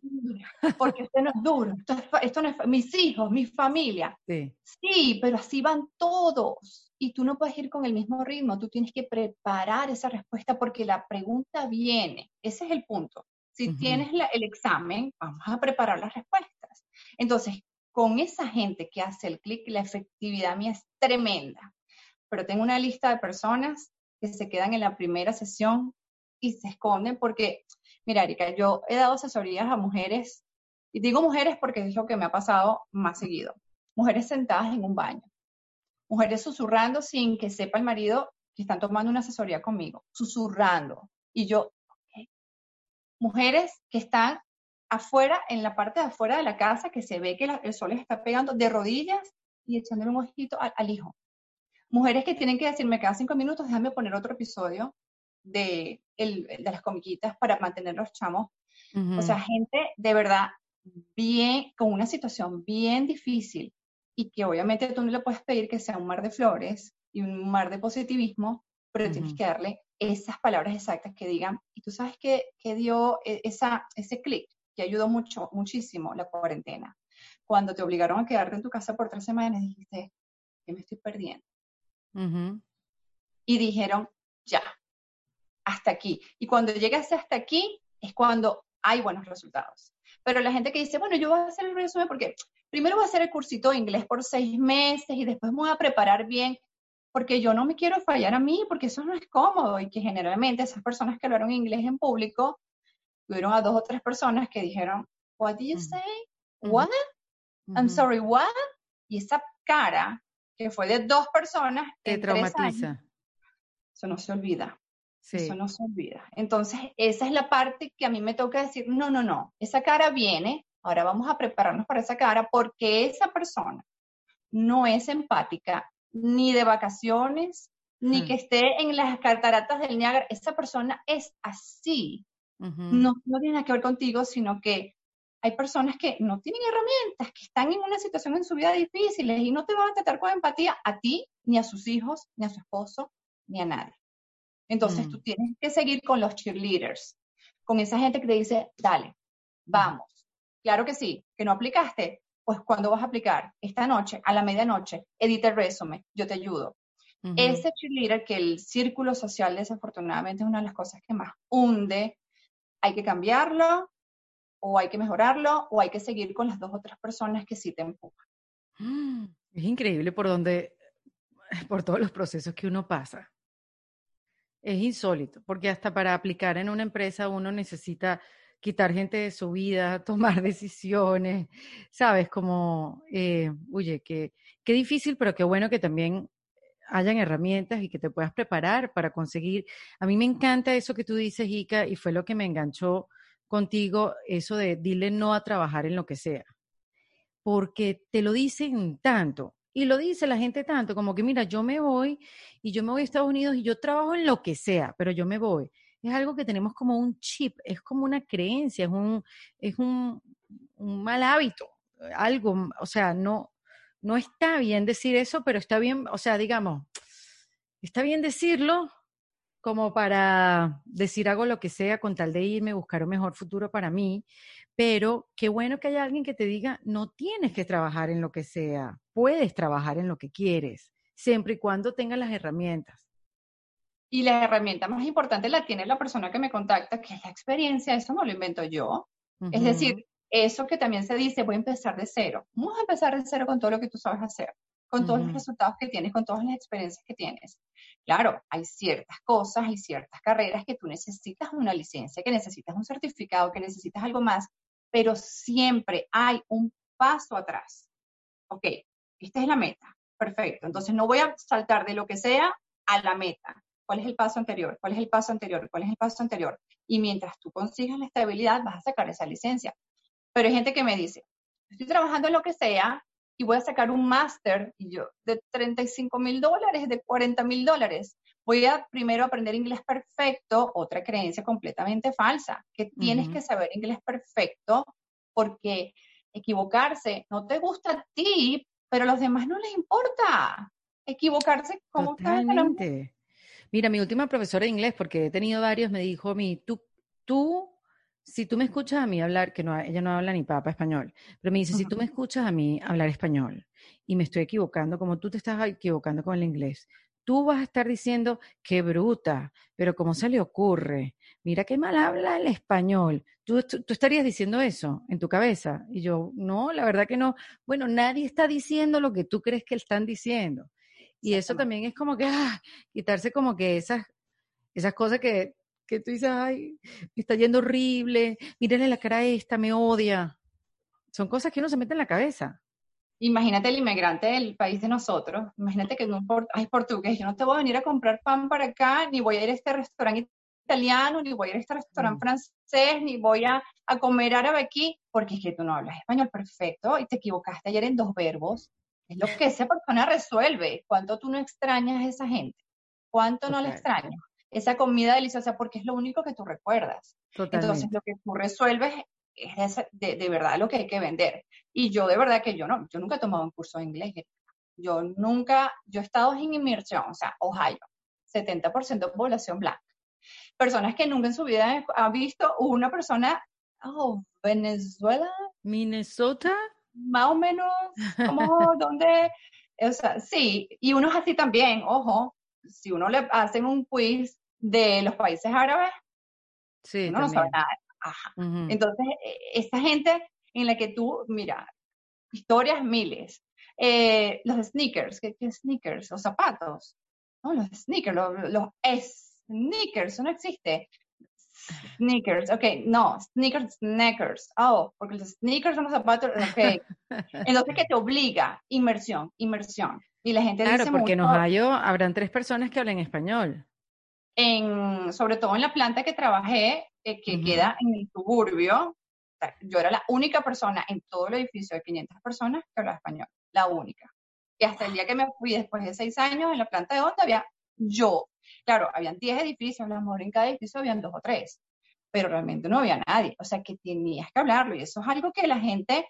[LAUGHS] Porque esto no es duro, esto, no es, mis hijos, mi familia. Sí. sí, pero así van todos. Y tú no puedes ir con el mismo ritmo, tú tienes que preparar esa respuesta porque la pregunta viene. Ese es el punto. Si tienes el examen, vamos a preparar las respuestas. Entonces, con esa gente que hace el clic, la efectividad mía es tremenda. Pero tengo una lista de personas que se quedan en la primera sesión y se esconden porque, mira, Erika, yo he dado asesorías a mujeres, y digo mujeres porque es lo que me ha pasado más seguido. Mujeres sentadas en un baño, mujeres susurrando sin que sepa el marido que están tomando una asesoría conmigo, susurrando. Y yo, mujeres que están afuera, en la parte de afuera de la casa, que se ve que el sol les está pegando de rodillas y echándole un ojito al, hijo. Mujeres que tienen que decirme cada cinco minutos, déjame poner otro episodio de, de las comiquitas para mantener los chamos. O sea, gente de verdad bien, con una situación bien difícil y que obviamente tú no le puedes pedir que sea un mar de flores y un mar de positivismo, pero tienes que darle esas palabras exactas que digan, y tú sabes que, dio e, esa, ese clic que ayudó mucho, muchísimo la cuarentena. Cuando te obligaron a quedarte en tu casa por tres semanas, dijiste, que me estoy perdiendo? Y dijeron, ya, hasta aquí. Y cuando llegas hasta aquí, es cuando hay buenos resultados. Pero la gente que dice, bueno, yo voy a hacer el resumen porque primero voy a hacer el cursito de inglés por seis meses y después me voy a preparar bien porque yo no me quiero fallar a mí, porque eso no es cómodo y que generalmente esas personas que hablaron inglés en público, tuvieron a dos o tres personas que dijeron, what did you say? What? I'm sorry, what? Y esa cara que fue de dos personas te traumatiza. eso no se olvida. Eso no se olvida. Entonces, esa es la parte que a mí me toca decir, no, no, no, esa cara viene, ahora vamos a prepararnos para esa cara porque esa persona no es empática ni de vacaciones, ni que esté en las cataratas del Niágara. Esa persona es así. no, no tiene nada que ver contigo, sino que hay personas que no tienen herramientas, que están en una situación en su vida difícil y no te van a tratar con empatía a ti, ni a sus hijos, ni a su esposo, ni a nadie. Entonces mm. tú tienes que seguir con los cheerleaders, con esa gente que te dice, dale, vamos. Claro que sí, que no aplicaste, pues ¿cuándo vas a aplicar? Esta noche, a la medianoche, edita el resumen, yo te ayudo. Ese cheerleader que el círculo social desafortunadamente es una de las cosas que más hunde, hay que cambiarlo o hay que mejorarlo o hay que seguir con las dos otras personas que sí te empujan. [GASPS] Es increíble por donde, [LAUGHS] por todos los procesos que uno pasa. Es insólito, porque hasta para aplicar en una empresa uno necesita quitar gente de su vida, [LAUGHS] tomar decisiones, ¿sabes? Como, eh, oye, qué, qué difícil, pero qué bueno que también hayan herramientas y que te puedas preparar para conseguir. A mí me encanta eso que tú dices, Ica, y fue lo que me enganchó contigo, eso de dile no a trabajar en lo que sea. Porque te lo dicen tanto, y lo dice la gente tanto, como que mira, yo me voy y yo me voy a Estados Unidos y yo trabajo en lo que sea, pero yo me voy. Es algo que tenemos como un chip, es como una creencia, es un, es un, un mal hábito, algo, o sea, no, no está bien decir eso, pero está bien, o sea, digamos, está bien decirlo como para decir hago lo que sea con tal de irme, buscar un mejor futuro para mí, pero qué bueno que haya alguien que te diga, no tienes que trabajar en lo que sea, puedes trabajar en lo que quieres, siempre y cuando tengas las herramientas. Y la herramienta más importante la tiene la persona que me contacta, que es la experiencia, eso no lo invento yo. Es decir, eso que también se dice, voy a empezar de cero. Vamos a empezar de cero con todo lo que tú sabes hacer, con todos los resultados que tienes, con todas las experiencias que tienes. Claro, hay ciertas cosas, hay ciertas carreras que tú necesitas una licencia, que necesitas un certificado, que necesitas algo más, pero siempre hay un paso atrás. Ok, esta es la meta. Perfecto. Entonces no voy a saltar de lo que sea a la meta. ¿Cuál es el paso anterior? ¿Cuál es el paso anterior? ¿Cuál es el paso anterior? Y mientras tú consigas la estabilidad, vas a sacar esa licencia. Pero hay gente que me dice, estoy trabajando en lo que sea y voy a sacar un máster y yo de 35 mil dólares, de 40 mil dólares. Voy a primero aprender inglés perfecto, otra creencia completamente falsa, que tienes que saber inglés perfecto porque equivocarse no te gusta a ti, pero a los demás no les importa. Equivocarse como Totalmente. Mira, mi última profesora de inglés, porque he tenido varios, me dijo a mí, tú, tú si tú me escuchas a mí hablar, que no, ella no habla ni papa español, pero me dice, si tú me escuchas a mí hablar español y me estoy equivocando como tú te estás equivocando con el inglés, tú vas a estar diciendo, qué bruta, pero ¿cómo se le ocurre? Mira qué mal habla el español. ¿Tú, tú, estarías diciendo eso en tu cabeza. Y yo, no, la verdad que no. Bueno, nadie está diciendo lo que tú crees que están diciendo. Y eso también es como que, ah, quitarse como que esas, esas cosas que que tú dices, ay, me está yendo horrible, mírenle la cara a esta, me odia. Son cosas que uno se mete en la cabeza. Imagínate el inmigrante del país de nosotros, imagínate que no hay portugués, yo no te voy a venir a comprar pan para acá, ni voy a ir a este restaurante italiano, ni voy a ir a este restaurante mm. francés, ni voy a, a, comer árabe aquí, porque es que tú no hablas español perfecto y te equivocaste ayer en dos verbos. Es lo que esa persona resuelve. ¿Cuánto tú no extrañas a esa gente? ¿Cuánto no la extrañas? esa comida deliciosa porque es lo único que tú recuerdas. Entonces, lo que tú resuelves es de, de, verdad lo que hay que vender. Y yo de verdad que yo no, yo nunca he tomado un curso de inglés. Yo nunca, yo he estado en inmersión, o sea, Ohio, 70% de población blanca. Personas que nunca en su vida han visto una persona, oh, Venezuela. Minnesota. Más o menos, como, [LAUGHS] ¿dónde? O sea, sí, y unos así también, ojo, si uno le hacen un quiz de los países árabes, sí, no sabe nada. Entonces, e, esa gente en la que tú, mira, historias miles. Eh, los sneakers, ¿qué, sneakers? Los zapatos. No, los sneakers, los, los sneakers, eso no existe. Sneakers, ok, no, sneakers, sneakers. Oh, porque los sneakers son los zapatos, ok. [LAUGHS] Entonces, ¿qué te obliga? Inmersión, inmersión. Y la gente claro, dice porque en Ohio habrán tres personas que hablen español en, sobre todo en la planta que trabajé, eh, que queda en el suburbio, yo era la única persona en todo el edificio de 500 personas que hablaba español, la única. Y hasta el día que me fui después de seis años en la planta de onda había yo. Claro, habían 10 edificios, a lo mejor en cada edificio habían dos o tres, pero realmente no había nadie. O sea que tenías que hablarlo y eso es algo que la gente,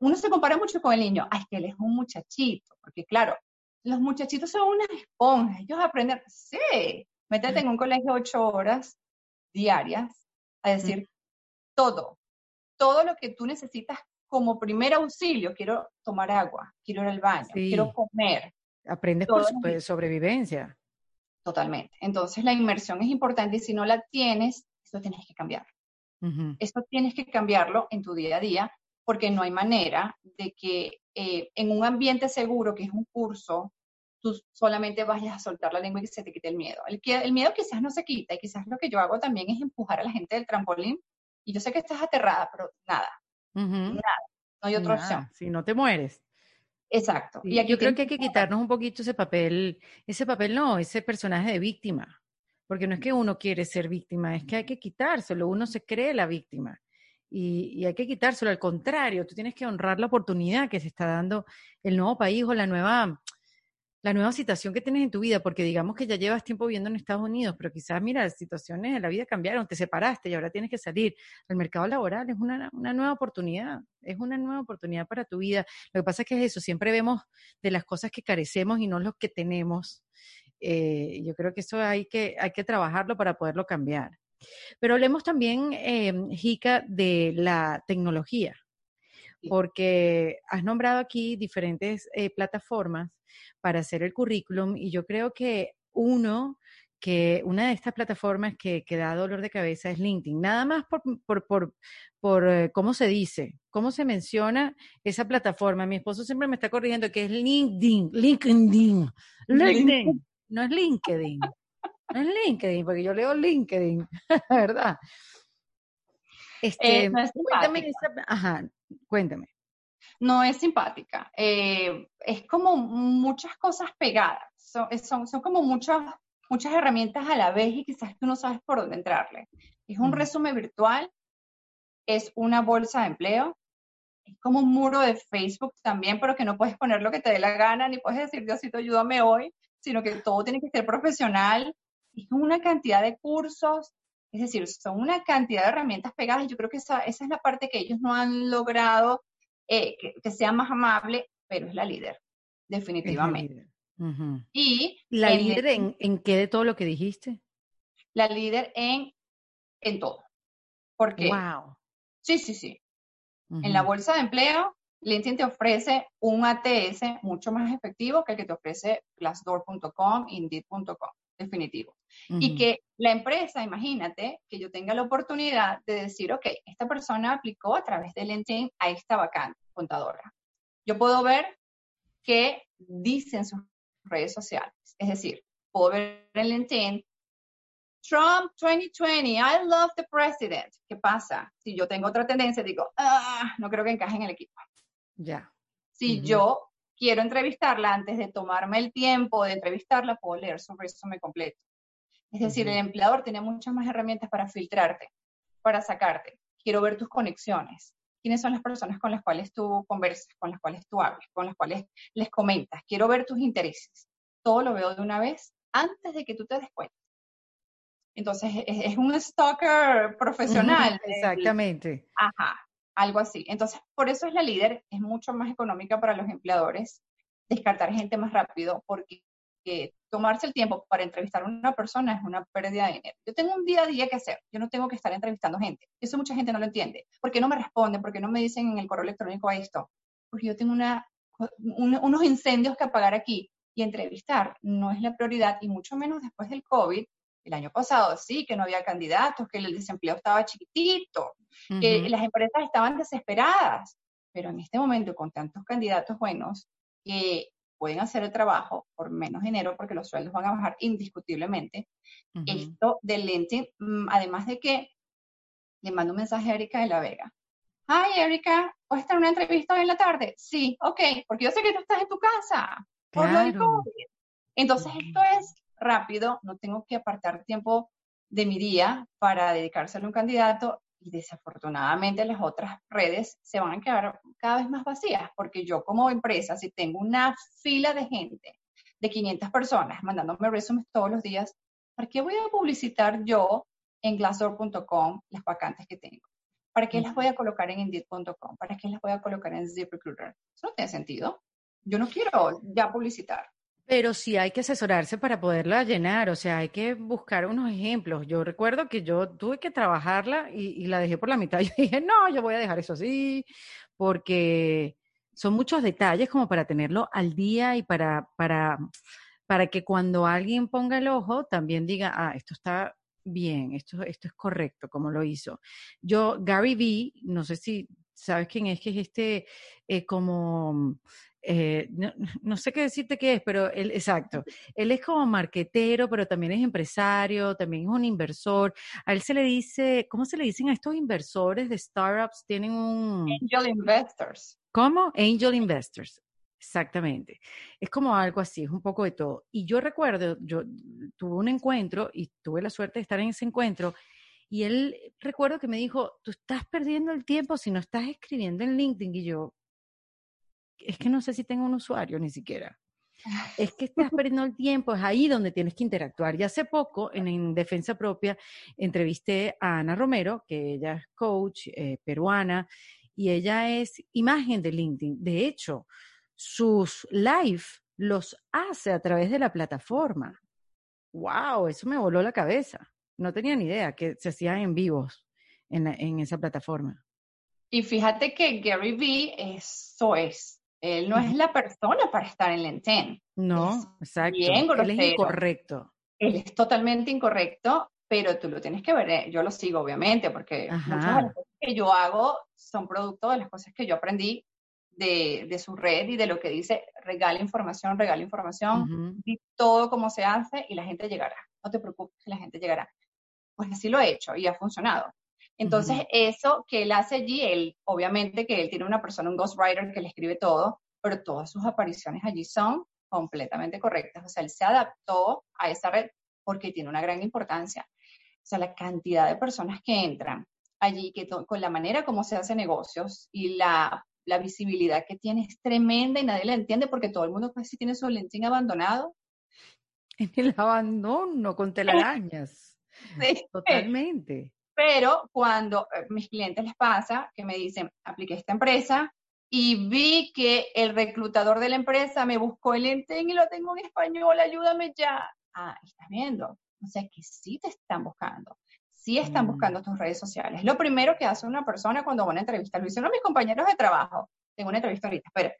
uno se compara mucho con el niño, ay, que él es un muchachito, porque claro, los muchachitos son unas esponjas, ellos aprenden, sí, Métete en un colegio ocho horas diarias a decir todo, todo lo que tú necesitas como primer auxilio. Quiero tomar agua, quiero ir al baño, quiero comer. Aprendes por sobrevivencia. Totalmente. Entonces la inmersión es importante y si no la tienes, esto tienes que cambiar. Esto tienes que cambiarlo en tu día a día porque no hay manera de que eh, en un ambiente seguro, que es un curso, tú solamente vayas a soltar la lengua y que se te quite el miedo. El, el miedo quizás no se quita y quizás lo que yo hago también es empujar a la gente del trampolín y yo sé que estás aterrada, pero nada, nada, no hay otra opción. Si no te mueres. Exacto. Y, yo creo que hay que quitarnos un poquito ese papel, ese papel no, ese personaje de víctima, porque no es que uno quiere ser víctima, es que hay que quitárselo, uno se cree la víctima y, y hay que quitárselo, al contrario, tú tienes que honrar la oportunidad que se está dando el nuevo país o la nueva, la nueva situación que tienes en tu vida, porque digamos que ya llevas tiempo viviendo en Estados Unidos, pero quizás, mira, las situaciones de la vida cambiaron, te separaste y ahora tienes que salir al mercado laboral, es una, una nueva oportunidad, es una nueva oportunidad para tu vida. Lo que pasa es que es eso, siempre vemos de las cosas que carecemos y no los que tenemos. Eh, yo creo que eso hay que, hay que trabajarlo para poderlo cambiar. Pero hablemos también, eh, Jica, de la tecnología, porque has nombrado aquí diferentes eh, plataformas para hacer el currículum y yo creo que uno que una de estas plataformas que, que, da dolor de cabeza es LinkedIn. Nada más por, por, por, por eh, cómo se dice, cómo se menciona esa plataforma. Mi esposo siempre me está corrigiendo que es LinkedIn, LinkedIn, LinkedIn, no es LinkedIn. No es LinkedIn, porque yo leo LinkedIn, [LAUGHS] ¿verdad? Este, eh, no cuéntame, ajá, cuéntame no es simpática. Eh, es como muchas cosas pegadas. Son, son, son, como muchas, muchas herramientas a la vez y quizás tú no sabes por dónde entrarle. Es un resumen virtual, es una bolsa de empleo, es como un muro de Facebook también, pero que no puedes poner lo que te dé la gana, ni puedes decir, Diosito, ayúdame hoy, sino que todo tiene que ser profesional. Es una cantidad de cursos, es decir, son una cantidad de herramientas pegadas y yo creo que esa, esa es la parte que ellos no han logrado eh, que, sea más amable, pero es la líder, definitivamente. Y la líder en, en, qué de todo lo que dijiste? La líder en, en todo. Porque, wow. Sí, sí, sí. En la bolsa de empleo, LinkedIn te ofrece un ATS mucho más efectivo que el que te ofrece Glassdoor.com, Indeed.com, definitivo. Y que la empresa, imagínate, que yo tenga la oportunidad de decir, ok, esta persona aplicó a través de LinkedIn a esta vacante contadora. Yo puedo ver qué dicen sus redes sociales. Es decir, puedo ver en LinkedIn, Trump 2020, I love the president. ¿Qué pasa? Si yo tengo otra tendencia, digo, ah, no creo que encaje en el equipo. Ya. Si yo quiero entrevistarla antes de tomarme el tiempo de entrevistarla, puedo leer su resumen completo. Es decir, el empleador tiene muchas más herramientas para filtrarte, para sacarte. Quiero ver tus conexiones. ¿Quiénes son las personas con las cuales tú conversas, con las cuales tú hablas, con las cuales les comentas? Quiero ver tus intereses. Todo lo veo de una vez antes de que tú te des cuenta. Entonces, es, un stalker profesional. exactamente. Ajá, algo así. Entonces, por eso es la líder, es mucho más económica para los empleadores descartar gente más rápido porque tomarse el tiempo para entrevistar a una persona es una pérdida de dinero. Yo tengo un día a día que hacer, yo no tengo que estar entrevistando gente. Eso mucha gente no lo entiende. ¿Por qué no me responden? ¿Por qué no me dicen en el correo electrónico esto? Porque yo tengo una, unos incendios que apagar aquí y entrevistar no es la prioridad y mucho menos después del COVID. El año pasado sí, que no había candidatos, que el desempleo estaba chiquitito, que las empresas estaban desesperadas. Pero en este momento, con tantos candidatos buenos, que pueden hacer el trabajo por menos dinero porque los sueldos van a bajar indiscutiblemente. Esto del lente, mm, además de que le mando un mensaje a Erika de la Vega. Hi Erika, ¿puedes estar en una entrevista hoy en la tarde? Sí, ok, porque yo sé que tú estás en tu casa. Por lo Entonces esto es rápido, no tengo que apartar tiempo de mi día para dedicárselo a un candidato y desafortunadamente las otras redes se van a quedar cada vez más vacías, porque yo como empresa, si tengo una fila de gente de 500 personas mandándome resúmenes todos los días, ¿para qué voy a publicitar yo en glassdoor.com las vacantes que tengo? ¿Para qué las voy a colocar en Indeed.com? ¿Para qué las voy a colocar en ZipRecruiter? Eso no tiene sentido. Yo no quiero ya publicitar. Pero sí hay que asesorarse para poderla llenar, o sea, hay que buscar unos ejemplos. Yo recuerdo que yo tuve que trabajarla y, la dejé por la mitad. [LAUGHS] Yo dije, no, yo voy a dejar eso así, porque son muchos detalles como para tenerlo al día y para, para, para que cuando alguien ponga el ojo también diga, ah, esto está bien, esto, esto es correcto, como lo hizo. Yo, Gary Vee, no sé si sabes quién es, que es este eh, como eh, [LAUGHS] no, sé qué decirte qué es, pero él, exacto, él es como marquetero, pero también es empresario, también es un inversor. A él se le dice, ¿cómo se le dicen a estos inversores de startups? Tienen un... Angel Investors. ¿Cómo? Angel Investors. Exactamente. Es como algo así, es un poco de todo. Y yo recuerdo, yo tuve un encuentro y tuve la suerte de estar en ese encuentro y él recuerdo que me dijo, tú estás perdiendo el tiempo si no estás escribiendo en LinkedIn y yo, es que no sé si tengo un usuario ni siquiera. Es que estás perdiendo el tiempo, es ahí donde tienes que interactuar. Y hace poco, en, Defensa Propia, entrevisté a Ana Romero, que ella es coach eh, peruana, y ella es imagen de LinkedIn. De hecho, sus live los hace a través de la plataforma. ¡Wow! Eso me voló la cabeza. No tenía ni idea que se hacían en vivos en, en esa plataforma. Y fíjate que Gary Vee, eso es. Él no es la persona para estar en LinkedIn. No, exacto. él es incorrecto. Él es totalmente incorrecto, pero tú lo tienes que ver. Eh, yo lo sigo, obviamente, porque muchas de las cosas que yo hago son producto de las cosas que yo aprendí de, su red y de lo que dice, regala información, regala información, di todo como se hace y la gente llegará. No te preocupes, la gente llegará. Pues así lo he hecho y ha funcionado. Entonces, eso que él hace allí, él, obviamente que él tiene una persona, un ghostwriter que le escribe todo, pero todas sus apariciones allí son completamente correctas. O sea, él se adaptó a esa red porque tiene una gran importancia. O sea, la cantidad de personas que entran allí, que con la manera como se hace negocios y la la visibilidad que tiene es tremenda y nadie la entiende porque todo el mundo casi tiene su LinkedIn abandonado. [LAUGHS] En el abandono con [LAUGHS] telarañas. Sí. Totalmente. Pero cuando a eh, mis clientes les pasa que me dicen, apliqué esta empresa y vi que el reclutador de la empresa me buscó el LinkedIn y lo tengo en español, ayúdame ya. Ah, estás viendo. O sea que sí te están buscando sí están mm. buscando tus redes sociales. Lo primero que hace una persona cuando va a una entrevista, lo hicieron mis compañeros de trabajo. Tengo una entrevista ahorita, pero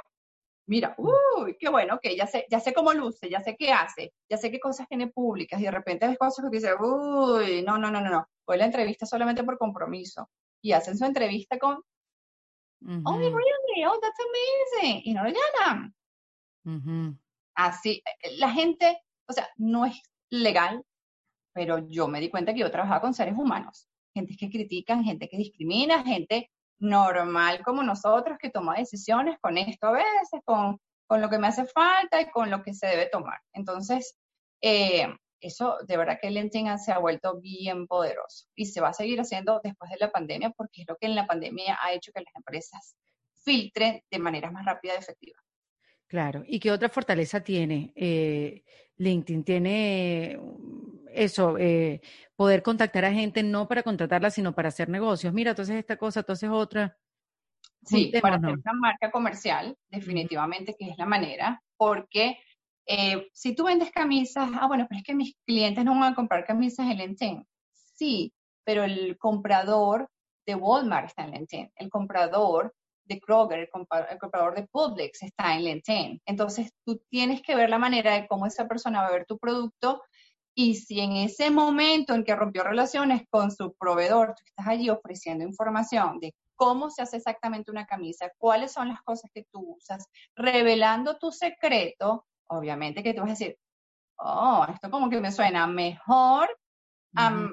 mira, uy, qué bueno, que ya sé, ya sé cómo luce, ya sé qué hace, ya sé qué cosas tiene públicas y de repente ves cosas que dices, uy, no, no, no, no, no, voy a la entrevista solamente por compromiso. Y hacen su entrevista con, oh, really, oh, that's amazing, y no lo llaman. Así, eh, la gente, o sea, no es legal pero yo me di cuenta que yo trabajaba con seres humanos, gente que critican, gente que discrimina, gente normal como nosotros que toma decisiones con esto a veces, con, con lo que me hace falta y con lo que se debe tomar. Entonces, eh, eso de verdad que el LinkedIn se ha vuelto bien poderoso y se va a seguir haciendo después de la pandemia porque es lo que en la pandemia ha hecho que las empresas filtren de manera más rápida y efectiva. Claro, ¿y qué otra fortaleza tiene eh, LinkedIn? Tiene eso, eh, poder contactar a gente no para contratarla, sino para hacer negocios. Mira, entonces esta cosa, entonces otra. Sí, para hacer una marca comercial, definitivamente que es la manera, porque eh, si tú vendes camisas, ah, bueno, pero es que mis clientes no van a comprar camisas en LinkedIn. Sí, pero el comprador de Walmart está en LinkedIn, el comprador de Kroger, el, comprador de Publix está en LinkedIn. Entonces, tú tienes que ver la manera de cómo esa persona va a ver tu producto y si en ese momento en que rompió relaciones con su proveedor, tú estás allí ofreciendo información de cómo se hace exactamente una camisa, cuáles son las cosas que tú usas, revelando tu secreto, obviamente que tú vas a decir, oh, esto como que me suena mejor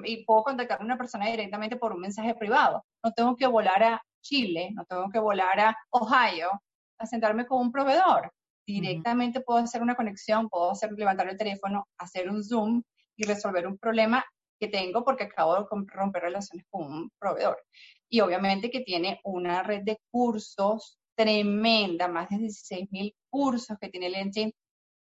y puedo contactar a una persona directamente por un mensaje privado. No tengo que volar a Chile, no tengo que volar a Ohio a sentarme con un proveedor. Directamente puedo hacer una conexión, puedo hacer levantar el teléfono, hacer un Zoom y resolver un problema que tengo porque acabo de romper relaciones con un proveedor. Y obviamente que tiene una red de cursos tremenda, más de 16 mil cursos que tiene LinkedIn,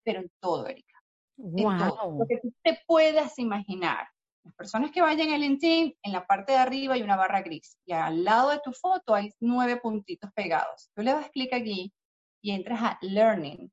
pero en todo, Erika. Wow. Lo que tú te puedas imaginar. Las personas que vayan a LinkedIn, en la parte de arriba hay una barra gris y al lado de tu foto hay nueve puntitos pegados. Tú le das clic aquí y entras a Learning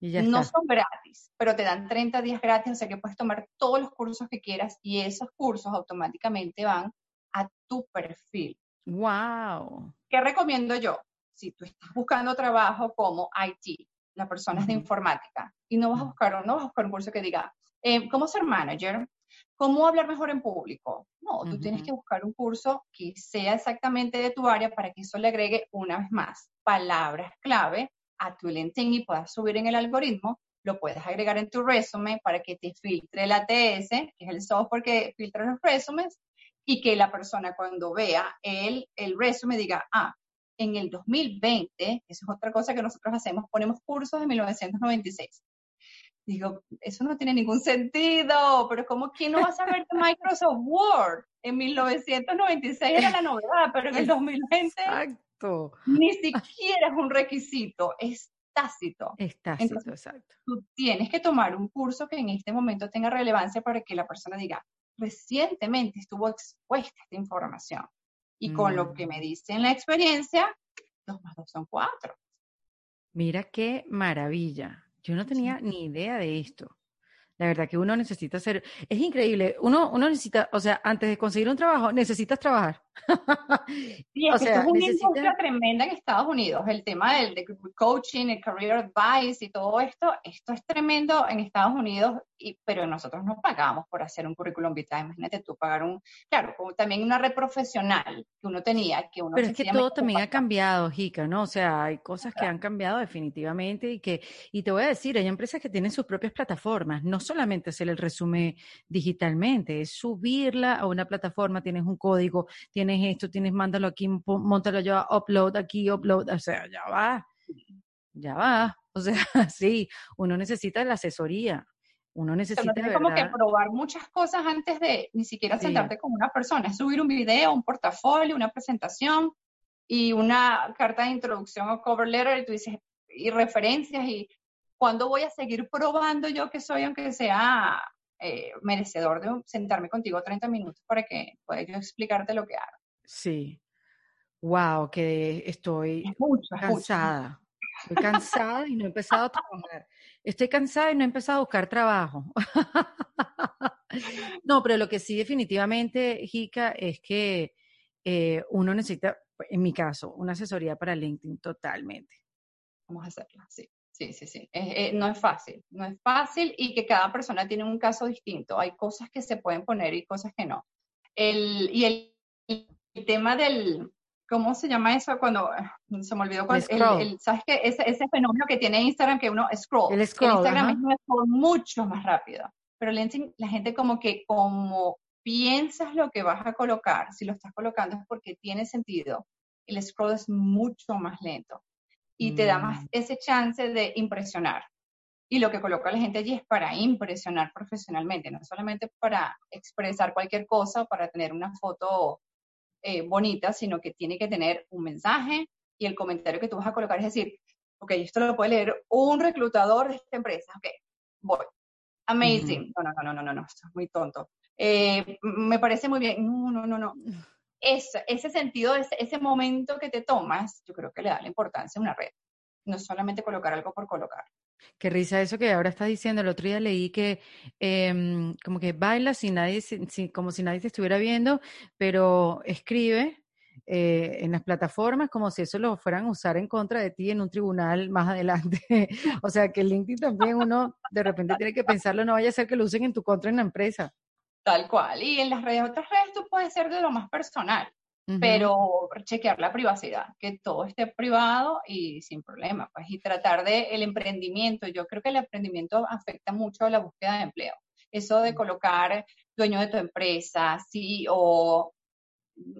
no son gratis, pero te dan 30 días gratis, o sea que puedes tomar todos los cursos que quieras y esos cursos automáticamente van a tu perfil. ¡Wow! ¿Qué recomiendo yo? Si tú estás buscando trabajo como IT, la persona es de informática, y no vas a buscar, no vas a buscar un curso que diga, eh, ¿cómo ser manager? ¿Cómo hablar mejor en público? No, tú tienes que buscar un curso que sea exactamente de tu área para que eso le agregue una vez más palabras clave a tu LinkedIn y puedas subir en el algoritmo, lo puedes agregar en tu resumen para que te filtre el ATS, que es el software que filtra los resúmenes, y que la persona cuando vea el, el resumen diga, ah, en el 2020, eso es otra cosa que nosotros hacemos, ponemos cursos de 1996. Digo, eso no tiene ningún sentido, pero como quién no va a saber de Microsoft Word? En 1996 era la novedad, pero en el 2020 exacto. Ni siquiera es un requisito, es tácito. Es tácito, exacto. Tú tienes que tomar un curso que en este momento tenga relevancia para que la persona diga, recientemente estuvo expuesta a esta información. Y con lo que mm. me dice en la experiencia, dos más dos son cuatro. Mira qué maravilla. Yo no tenía ni idea de esto. La verdad que uno necesita hacer, es increíble, uno, uno necesita, o sea, antes de conseguir un trabajo, necesitas trabajar. [LAUGHS] Sí, es, es una industria tremenda en Estados Unidos, el tema del coaching, el career advice y todo esto, esto es tremendo en Estados Unidos, y, pero nosotros no pagamos por hacer un currículum vitae, imagínate tú pagar un, claro, como también una red profesional que uno tenía, que uno Pero es que todo también ha cambiado, Jica, ¿no? O sea, hay cosas que han cambiado definitivamente y que, y te voy a decir, hay empresas que tienen sus propias plataformas, no solamente hacer el resumen digitalmente, es subirla a una plataforma, tienes un código, tienes esto, tienes, mándalo aquí, montalo yo, upload aquí, upload, o sea, ya va, ya va. O sea, [LAUGHS] sí, uno necesita la asesoría. Uno necesita. Como que probar muchas cosas antes de ni siquiera sentarte con una persona. Es subir un video, un portafolio, una presentación y una carta de introducción o cover letter y tú dices, y referencias y cuándo voy a seguir probando yo que soy, aunque sea eh, merecedor de sentarme contigo 30 minutos para que pueda yo explicarte lo que hago. Sí. Wow, que estoy cansada. Estoy [LAUGHS] cansada y no he empezado a trabajar. Estoy cansada y no he empezado a buscar trabajo. [LAUGHS] no, pero lo que sí definitivamente, Jica, es que eh, uno necesita, en mi caso, una asesoría para LinkedIn totalmente. Vamos a hacerla, sí. Sí, sí, sí. Eh, no es fácil, no es fácil y que cada persona tiene un caso distinto. Hay cosas que se pueden poner y cosas que no. El, y el, tema del, ¿cómo se llama eso? Cuando, se me olvidó, cuál, el, ¿sabes qué? Ese, ese, fenómeno que tiene Instagram que uno scroll. El scroll. Instagram es mucho más rápido. Pero LinkedIn, la gente como que, como piensas lo que vas a colocar, si lo estás colocando es porque tiene sentido. El scroll es mucho más lento y te da más mm. ese chance de impresionar. Y lo que coloca la gente allí es para impresionar profesionalmente, no solamente para expresar cualquier cosa o para tener una foto eh, bonita, sino que tiene que tener un mensaje y el comentario que tú vas a colocar es decir, ok, esto lo puede leer un reclutador de esta empresa, ok, voy. Amazing. No, no, no, no, no, no, esto es muy tonto. Eh, me parece muy bien. No, no, no, no [LAUGHS] ese, ese sentido, ese, ese momento que te tomas, yo creo que le da la importancia a una red. No solamente colocar algo por colocar. Qué risa eso que ahora estás diciendo. El otro día leí que em, como que baila sin nadie, como si nadie te estuviera viendo, pero escribe eh, en las plataformas como si eso lo fueran a usar en contra de ti en un tribunal más adelante. [LAUGHS] o sea que LinkedIn también uno de repente tiene que pensarlo, no vaya a ser que lo usen en tu contra en la empresa. Tal cual. Y en las redes, otras redes tú puedes ser de lo más personal, pero chequear la privacidad, que todo esté privado y sin problema, pues, y tratar de el emprendimiento. Yo creo que el emprendimiento afecta mucho a la búsqueda de empleo. Eso de colocar dueño de tu empresa, sí, o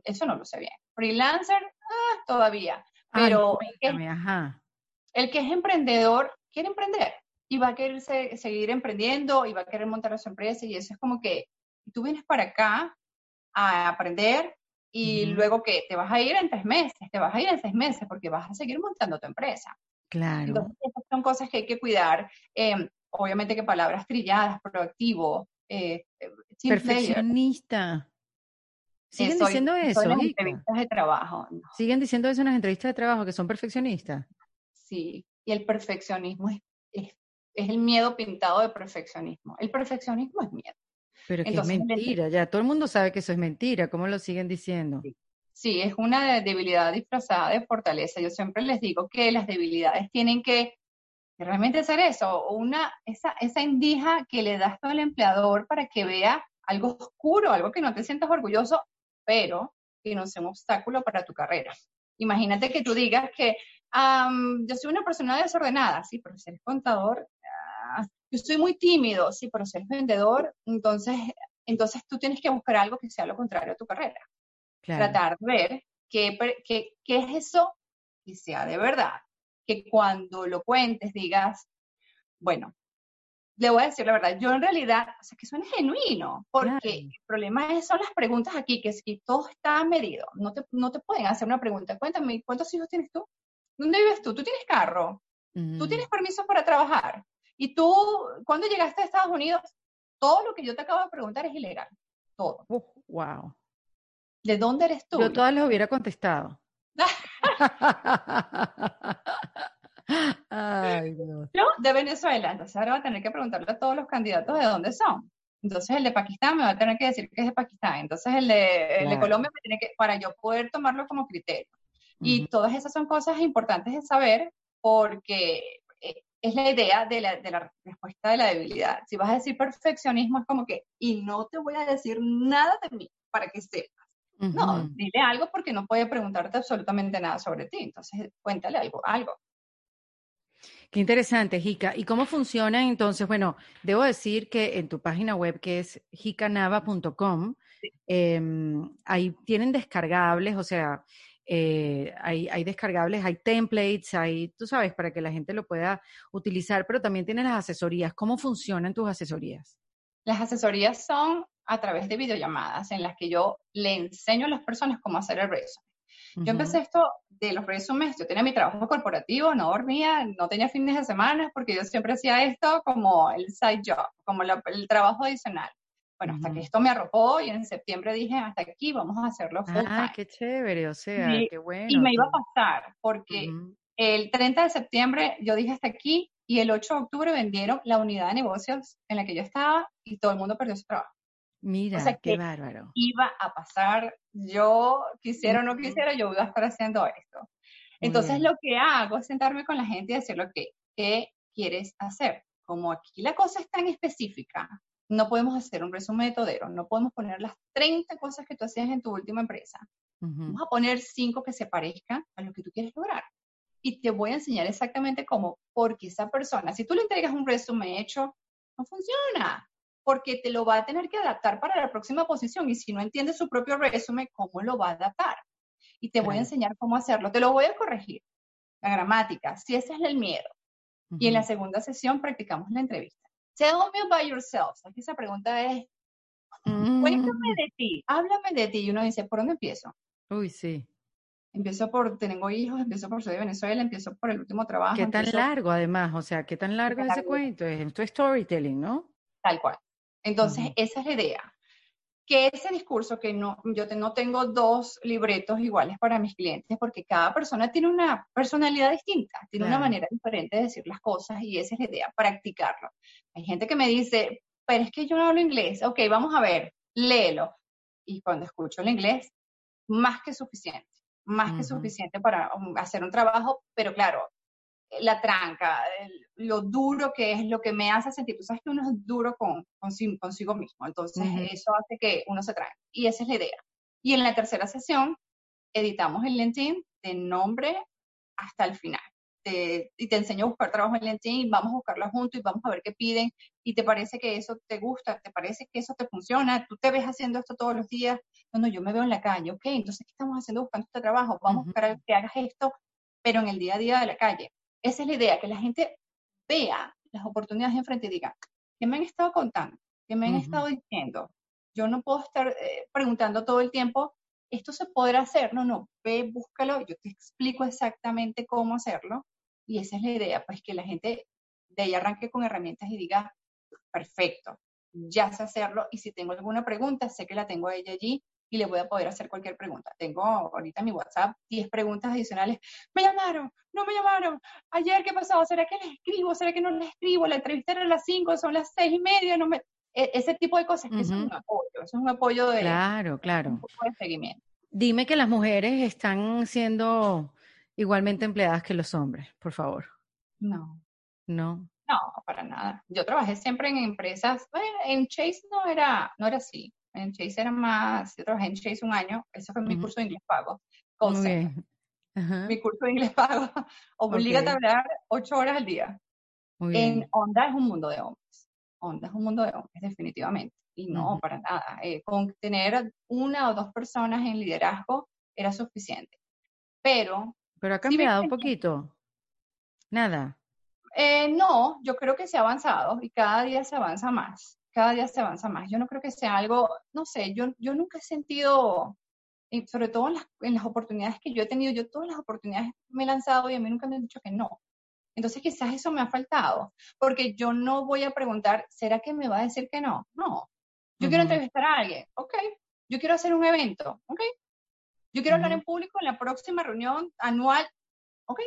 eso no lo sé bien. Freelancer, ah, todavía. Pero el que es emprendedor quiere emprender y va a querer seguir emprendiendo y va a querer montar su empresa y eso es como que tú vienes para acá a aprender y luego que te vas a ir en tres meses, te vas a ir en seis meses porque vas a seguir montando tu empresa. Claro. Entonces, esas son cosas que hay que cuidar. Em, obviamente que palabras trilladas, proactivo, eh, eh perfeccionista. Siguen diciendo eso. En las entrevistas de trabajo. Siguen diciendo eso en las entrevistas de trabajo, que son perfeccionistas. Sí, y el perfeccionismo es, es, es el miedo pintado de perfeccionismo. El perfeccionismo es miedo. Pero que es mentira, ya todo el mundo sabe que eso es mentira, ¿cómo lo siguen diciendo? Sí. es una debilidad disfrazada de fortaleza. Yo siempre les digo que las debilidades tienen que realmente ser eso, una, esa, esa indija que le das al empleador para que vea algo oscuro, algo que no te sientas orgulloso, pero que no sea un obstáculo para tu carrera. Imagínate que tú digas que yo soy una persona desordenada, sí, pero si eres contador, yo soy muy tímido, sí, pero si eres vendedor, entonces, entonces tú tienes que buscar algo que sea lo contrario a tu carrera. Tratar de ver qué, qué, qué, es eso que sea de verdad, que cuando lo cuentes digas, bueno, le voy a decir la verdad, yo en realidad, o sea, que suene genuino, porque el problema es, son las preguntas aquí, que si todo está medido, no te, no te pueden hacer una pregunta, cuéntame, ¿cuántos hijos tienes tú? ¿Dónde vives tú? ¿Tú tienes carro? ¿Tú tienes permiso para trabajar? ¿Y tú, cuando llegaste a Estados Unidos? Todo lo que yo te acabo de preguntar es ilegal, todo. wow. ¿De dónde eres tú? Yo todas les hubiera contestado. [LAUGHS] Ay, Dios. Yo de Venezuela, entonces ahora va a tener que preguntarle a todos los candidatos de dónde son. Entonces el de Pakistán me va a tener que decir que es de Pakistán. Entonces el de, el de Colombia me tiene que, para yo poder tomarlo como criterio. Y todas esas son cosas importantes de saber porque eh, es la idea de la, de la, respuesta de la debilidad. Si vas a decir perfeccionismo, es como que, y no te voy a decir nada de mí para que sepas. No, dile algo porque no puede preguntarte absolutamente nada sobre ti. Entonces, cuéntale algo, algo. Qué interesante, Jica. ¿Y cómo funciona entonces? Bueno, debo decir que en tu página web, que es jicanava.com, em, ahí tienen descargables, o sea, eh, hay, hay, descargables, hay templates, hay, tú sabes, para que la gente lo pueda utilizar, pero también tienen las asesorías. ¿Cómo funcionan tus asesorías? Las asesorías son a través de videollamadas en las que yo le enseño a las personas cómo hacer el resumen. Yo empecé esto de los resúmenes, yo tenía mi trabajo corporativo, no dormía, no tenía fines de semana, porque yo siempre hacía esto como el side job, como el trabajo adicional. Bueno, hasta que esto me arropó y en septiembre dije, hasta aquí vamos a hacerlo full Ah, qué chévere, o sea, qué bueno. Y me iba a pasar, porque el 30 de septiembre yo dije hasta aquí y el 8 de octubre vendieron la unidad de negocios en la que yo estaba y todo el mundo perdió su trabajo. Mira, qué bárbaro. Iba a pasar, yo quisiera o no quisiera, yo iba a estar haciendo esto. Entonces lo que hago es sentarme con la gente y decirle, que ¿qué quieres hacer? Como aquí la cosa es tan específica, no podemos hacer un resumen de todero, no podemos poner las 30 cosas que tú hacías en tu última empresa. Vamos a poner cinco que se parezcan a lo que tú quieres lograr. Y te voy a enseñar exactamente cómo, porque esa persona, si tú le entregas un resumen hecho, no funciona porque te lo va a tener que adaptar para la próxima posición y si no entiende su propio resumen, ¿cómo lo va a adaptar? Y te voy a enseñar cómo hacerlo, te lo voy a corregir. La gramática, si ese es el miedo. Y en la segunda sesión practicamos la entrevista. Tell me about yourself. Aquí esa pregunta es, mm. cuéntame de ti, háblame de ti. Y uno dice, ¿por dónde empiezo? Uy, sí. Empiezo por, tengo hijos, empiezo por soy de Venezuela, empiezo por el último trabajo. ¿Qué tan largo además? O sea, ¿qué tan largo es ese cuento? Es tu storytelling, ¿no? Tal cual. Entonces, esa es la idea. Que ese discurso, que no, yo no tengo dos libretos iguales para mis clientes, porque cada persona tiene una personalidad distinta, tiene una manera diferente de decir las cosas y esa es la idea, practicarlo. Hay gente que me dice, pero es que yo no hablo inglés, ok, vamos a ver, léelo. Y cuando escucho el inglés, más que suficiente, más que suficiente para um, hacer un trabajo, pero claro, la tranca, lo duro que es, lo que me hace sentir. Tú sabes que uno es duro con, consigo, mismo, entonces eso hace que uno se trae. Y esa es la idea. Y en la tercera sesión editamos el LinkedIn de nombre hasta el final. y te enseño a buscar trabajo en LinkedIn, vamos a buscarlo juntos y vamos a ver qué piden. Y te parece que eso te gusta, te parece que eso te funciona, tú te ves haciendo esto todos los días. No, no, yo me veo en la calle, ok, entonces, ¿qué estamos haciendo buscando este trabajo? Vamos a buscar que hagas esto, pero en el día a día de la calle. Esa es la idea, que la gente vea las oportunidades enfrente y diga, ¿qué me han estado contando? ¿Qué me han estado diciendo? Yo no puedo estar eh, preguntando todo el tiempo, ¿esto se podrá hacer? No, no, ve, búscalo, yo te explico exactamente cómo hacerlo. Y esa es la idea, pues que la gente de ahí arranque con herramientas y diga, perfecto, ya sé hacerlo y si tengo alguna pregunta, sé que la tengo a ella allí y le voy a poder hacer cualquier pregunta. Tengo ahorita en mi WhatsApp 10 preguntas adicionales. Me llamaron, no me llamaron. Ayer, ¿qué pasó? ¿Será que les escribo? ¿Será que no les escribo? La entrevista era a las 5, son las 6 y media. No me... E, ese tipo de cosas, que es un apoyo. Eso es un apoyo de, claro, claro. Un de seguimiento. Dime que las mujeres están siendo igualmente empleadas que los hombres, por favor. No. No. No, para nada. Yo trabajé siempre en empresas, bueno, en Chase no era, no era así. En Chase era más, yo trabajé en Chase un año, ese fue mi curso de inglés pago. Mi curso de inglés pago [LAUGHS] obliga a hablar ocho horas al día. en Onda es un mundo de hombres. Onda es un mundo de hombres, definitivamente. Y no, para nada. Eh, con tener una o dos personas en liderazgo era suficiente. Pero Pero ha cambiado un poquito. Nada. Eh, no, yo creo que se ha avanzado y cada día se avanza más. Cada día se avanza más. Yo no creo que sea algo, no sé, yo, yo nunca he sentido, sobre todo en las, en las oportunidades que yo he tenido, yo todas las oportunidades me he lanzado y a mí nunca me han dicho que no. Entonces quizás eso me ha faltado, porque yo no voy a preguntar, ¿será que me va a decir que no? No. Yo quiero entrevistar a alguien, ok. Yo quiero hacer un evento, ok. Yo quiero hablar en público en la próxima reunión anual, ok.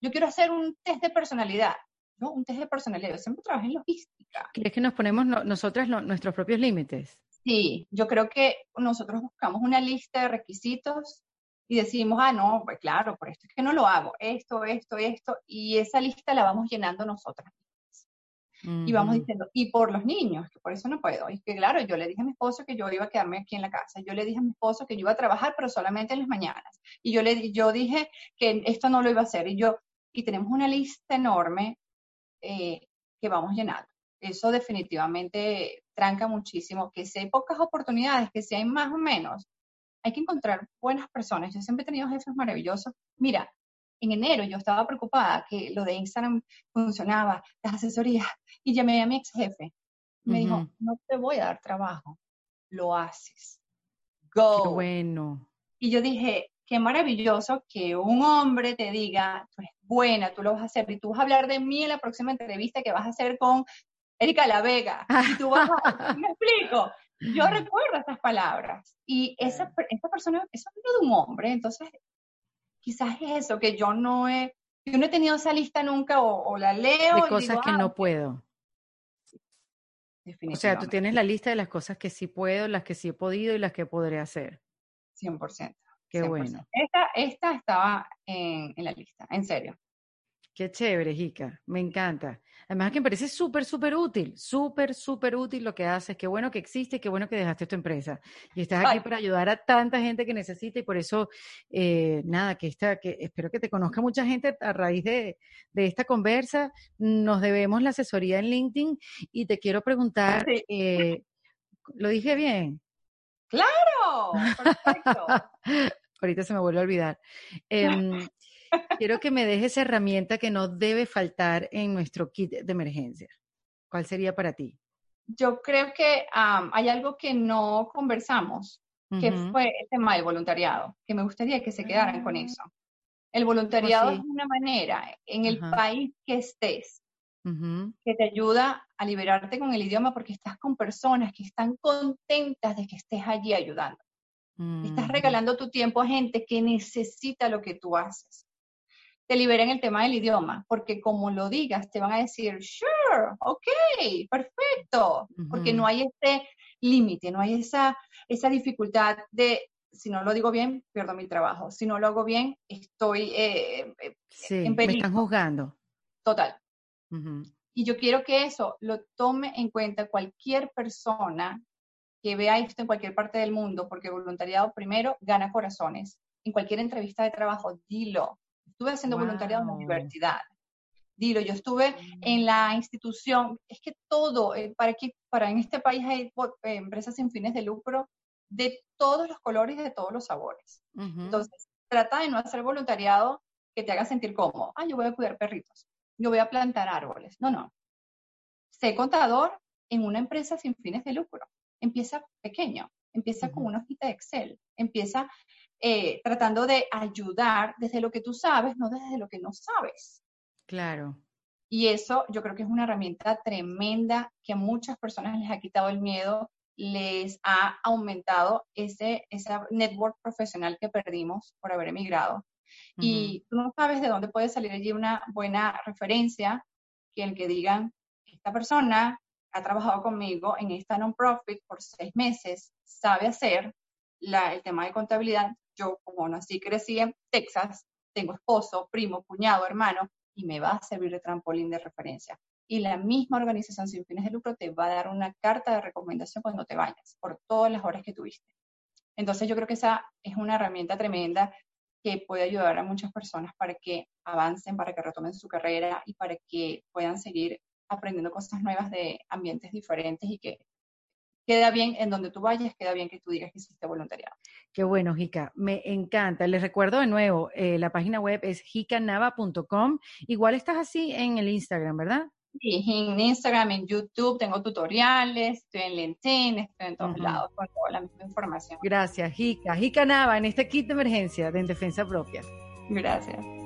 Yo quiero hacer un test de personalidad, ¿no? Un test de personalidad. Yo siempre trabajé en logística. ¿Crees que nos ponemos nosotras nuestros propios límites? Sí, yo creo que nosotros buscamos una lista de requisitos y decimos, ah, no, pues claro, por esto es que no lo hago, esto, esto, esto, y esa lista la vamos llenando nosotras. Y vamos diciendo, y por los niños, que por eso no puedo. Y que claro, yo le dije a mi esposo que yo iba a quedarme aquí en la casa. Yo le dije a mi esposo que yo iba a trabajar, pero solamente en las mañanas. Y yo le yo dije que esto no lo iba a hacer. Y yo, y tenemos una lista enorme eh, que vamos llenando. Eso definitivamente tranca muchísimo. Que si hay pocas oportunidades, que si hay más o menos, hay que encontrar buenas personas. Yo siempre he tenido jefes maravillosos. Mira, en enero yo estaba preocupada que lo de Instagram funcionaba, las asesorías, y llamé a mi ex jefe. Me dijo, no te voy a dar trabajo, lo haces. Go. Qué bueno. Y yo dije, qué maravilloso que un hombre te diga, tú eres buena, tú lo vas a hacer, y tú vas a hablar de mí en la próxima entrevista que vas a hacer con Erika La Vega. Y tú vas a, [LAUGHS] me explico, yo recuerdo estas palabras y esa, esa persona, eso es de un hombre, entonces quizás es eso, que yo no he, yo no he tenido esa lista nunca o, la leo. De cosas que ah, no puedo. O sea, tú tienes la lista de las cosas que sí puedo, las que sí he podido y las que podré hacer. 100%. Qué bueno. Esta, esta estaba en, en la lista, en serio. Qué chévere, Jica, me encanta. Además que me parece súper, súper útil, súper, súper útil lo que haces. Qué bueno que existe, qué bueno que dejaste tu empresa. Y estás aquí para ayudar a tanta gente que necesita y por eso, eh, nada, que, esta, que espero que te conozca mucha gente a raíz de, de, esta conversa. Nos debemos la asesoría en LinkedIn y te quiero preguntar, eh, ¿lo dije bien? Claro, perfecto. [LAUGHS] Ahorita se me vuelve a olvidar. Em, Quiero que me dejes esa herramienta que no debe faltar en nuestro kit de emergencia. ¿Cuál sería para ti? Yo creo que hay algo que no conversamos, que fue el tema del voluntariado, que me gustaría que se quedaran con ah. eso. El voluntariado es una manera en el país que estés que te ayuda a liberarte con el idioma porque estás con personas que están contentas de que estés allí ayudando. Estás regalando tu tiempo a gente que necesita lo que tú haces te liberen el tema del idioma, porque como lo digas, te van a decir, sure, ok, perfecto, porque no hay este límite, no hay esa, esa dificultad de, si no lo digo bien, pierdo mi trabajo, si no lo hago bien, estoy eh, eh, en peligro. Me están juzgando. Total. Y yo quiero que eso lo tome en cuenta cualquier persona que vea esto en cualquier parte del mundo, porque voluntariado primero gana corazones. En cualquier entrevista de trabajo, dilo, Estuve haciendo voluntariado en la universidad. Dilo, yo estuve en la institución, es que todo, eh, para, que, para en este país hay eh, empresas sin fines de lucro de todos los colores y de todos los sabores. Entonces, trata de no hacer voluntariado que te haga sentir cómodo. Ah, yo voy a cuidar perritos, yo voy a plantar árboles. No, no. Sé contador en una empresa sin fines de lucro. Empieza pequeño, empieza con una hojita de Excel, empieza eh, tratando de ayudar desde lo que tú sabes, no desde lo que no sabes. Claro. Y eso yo creo que es una herramienta tremenda que a muchas personas les ha quitado el miedo, les ha aumentado ese, esa network profesional que perdimos por haber emigrado. Y tú no sabes de dónde puede salir allí una buena referencia que el que digan, esta persona ha trabajado conmigo en esta non-profit por seis meses, sabe hacer la, el tema de contabilidad, yo como nací y crecí en Texas, tengo esposo, primo, cuñado, hermano, y me va a servir de trampolín de referencia. Y la misma organización sin fines de lucro te va a dar una carta de recomendación cuando te vayas, por todas las horas que tuviste. Entonces yo creo que esa es una herramienta tremenda que puede ayudar a muchas personas para que avancen, para que retomen su carrera y para que puedan seguir aprendiendo cosas nuevas de ambientes diferentes y que queda bien en donde tú vayas, queda bien que tú digas que hiciste voluntariado. Qué bueno, Jica, me encanta. Les recuerdo de nuevo, eh, la página web es jicanava.com. Igual estás así en el Instagram, ¿verdad? Sí, en Instagram, en YouTube, tengo tutoriales, estoy en LinkedIn, estoy en todos lados con toda la misma información. Gracias, Jica. Jica Nava, en este kit de emergencia de En Defensa Propia. Gracias.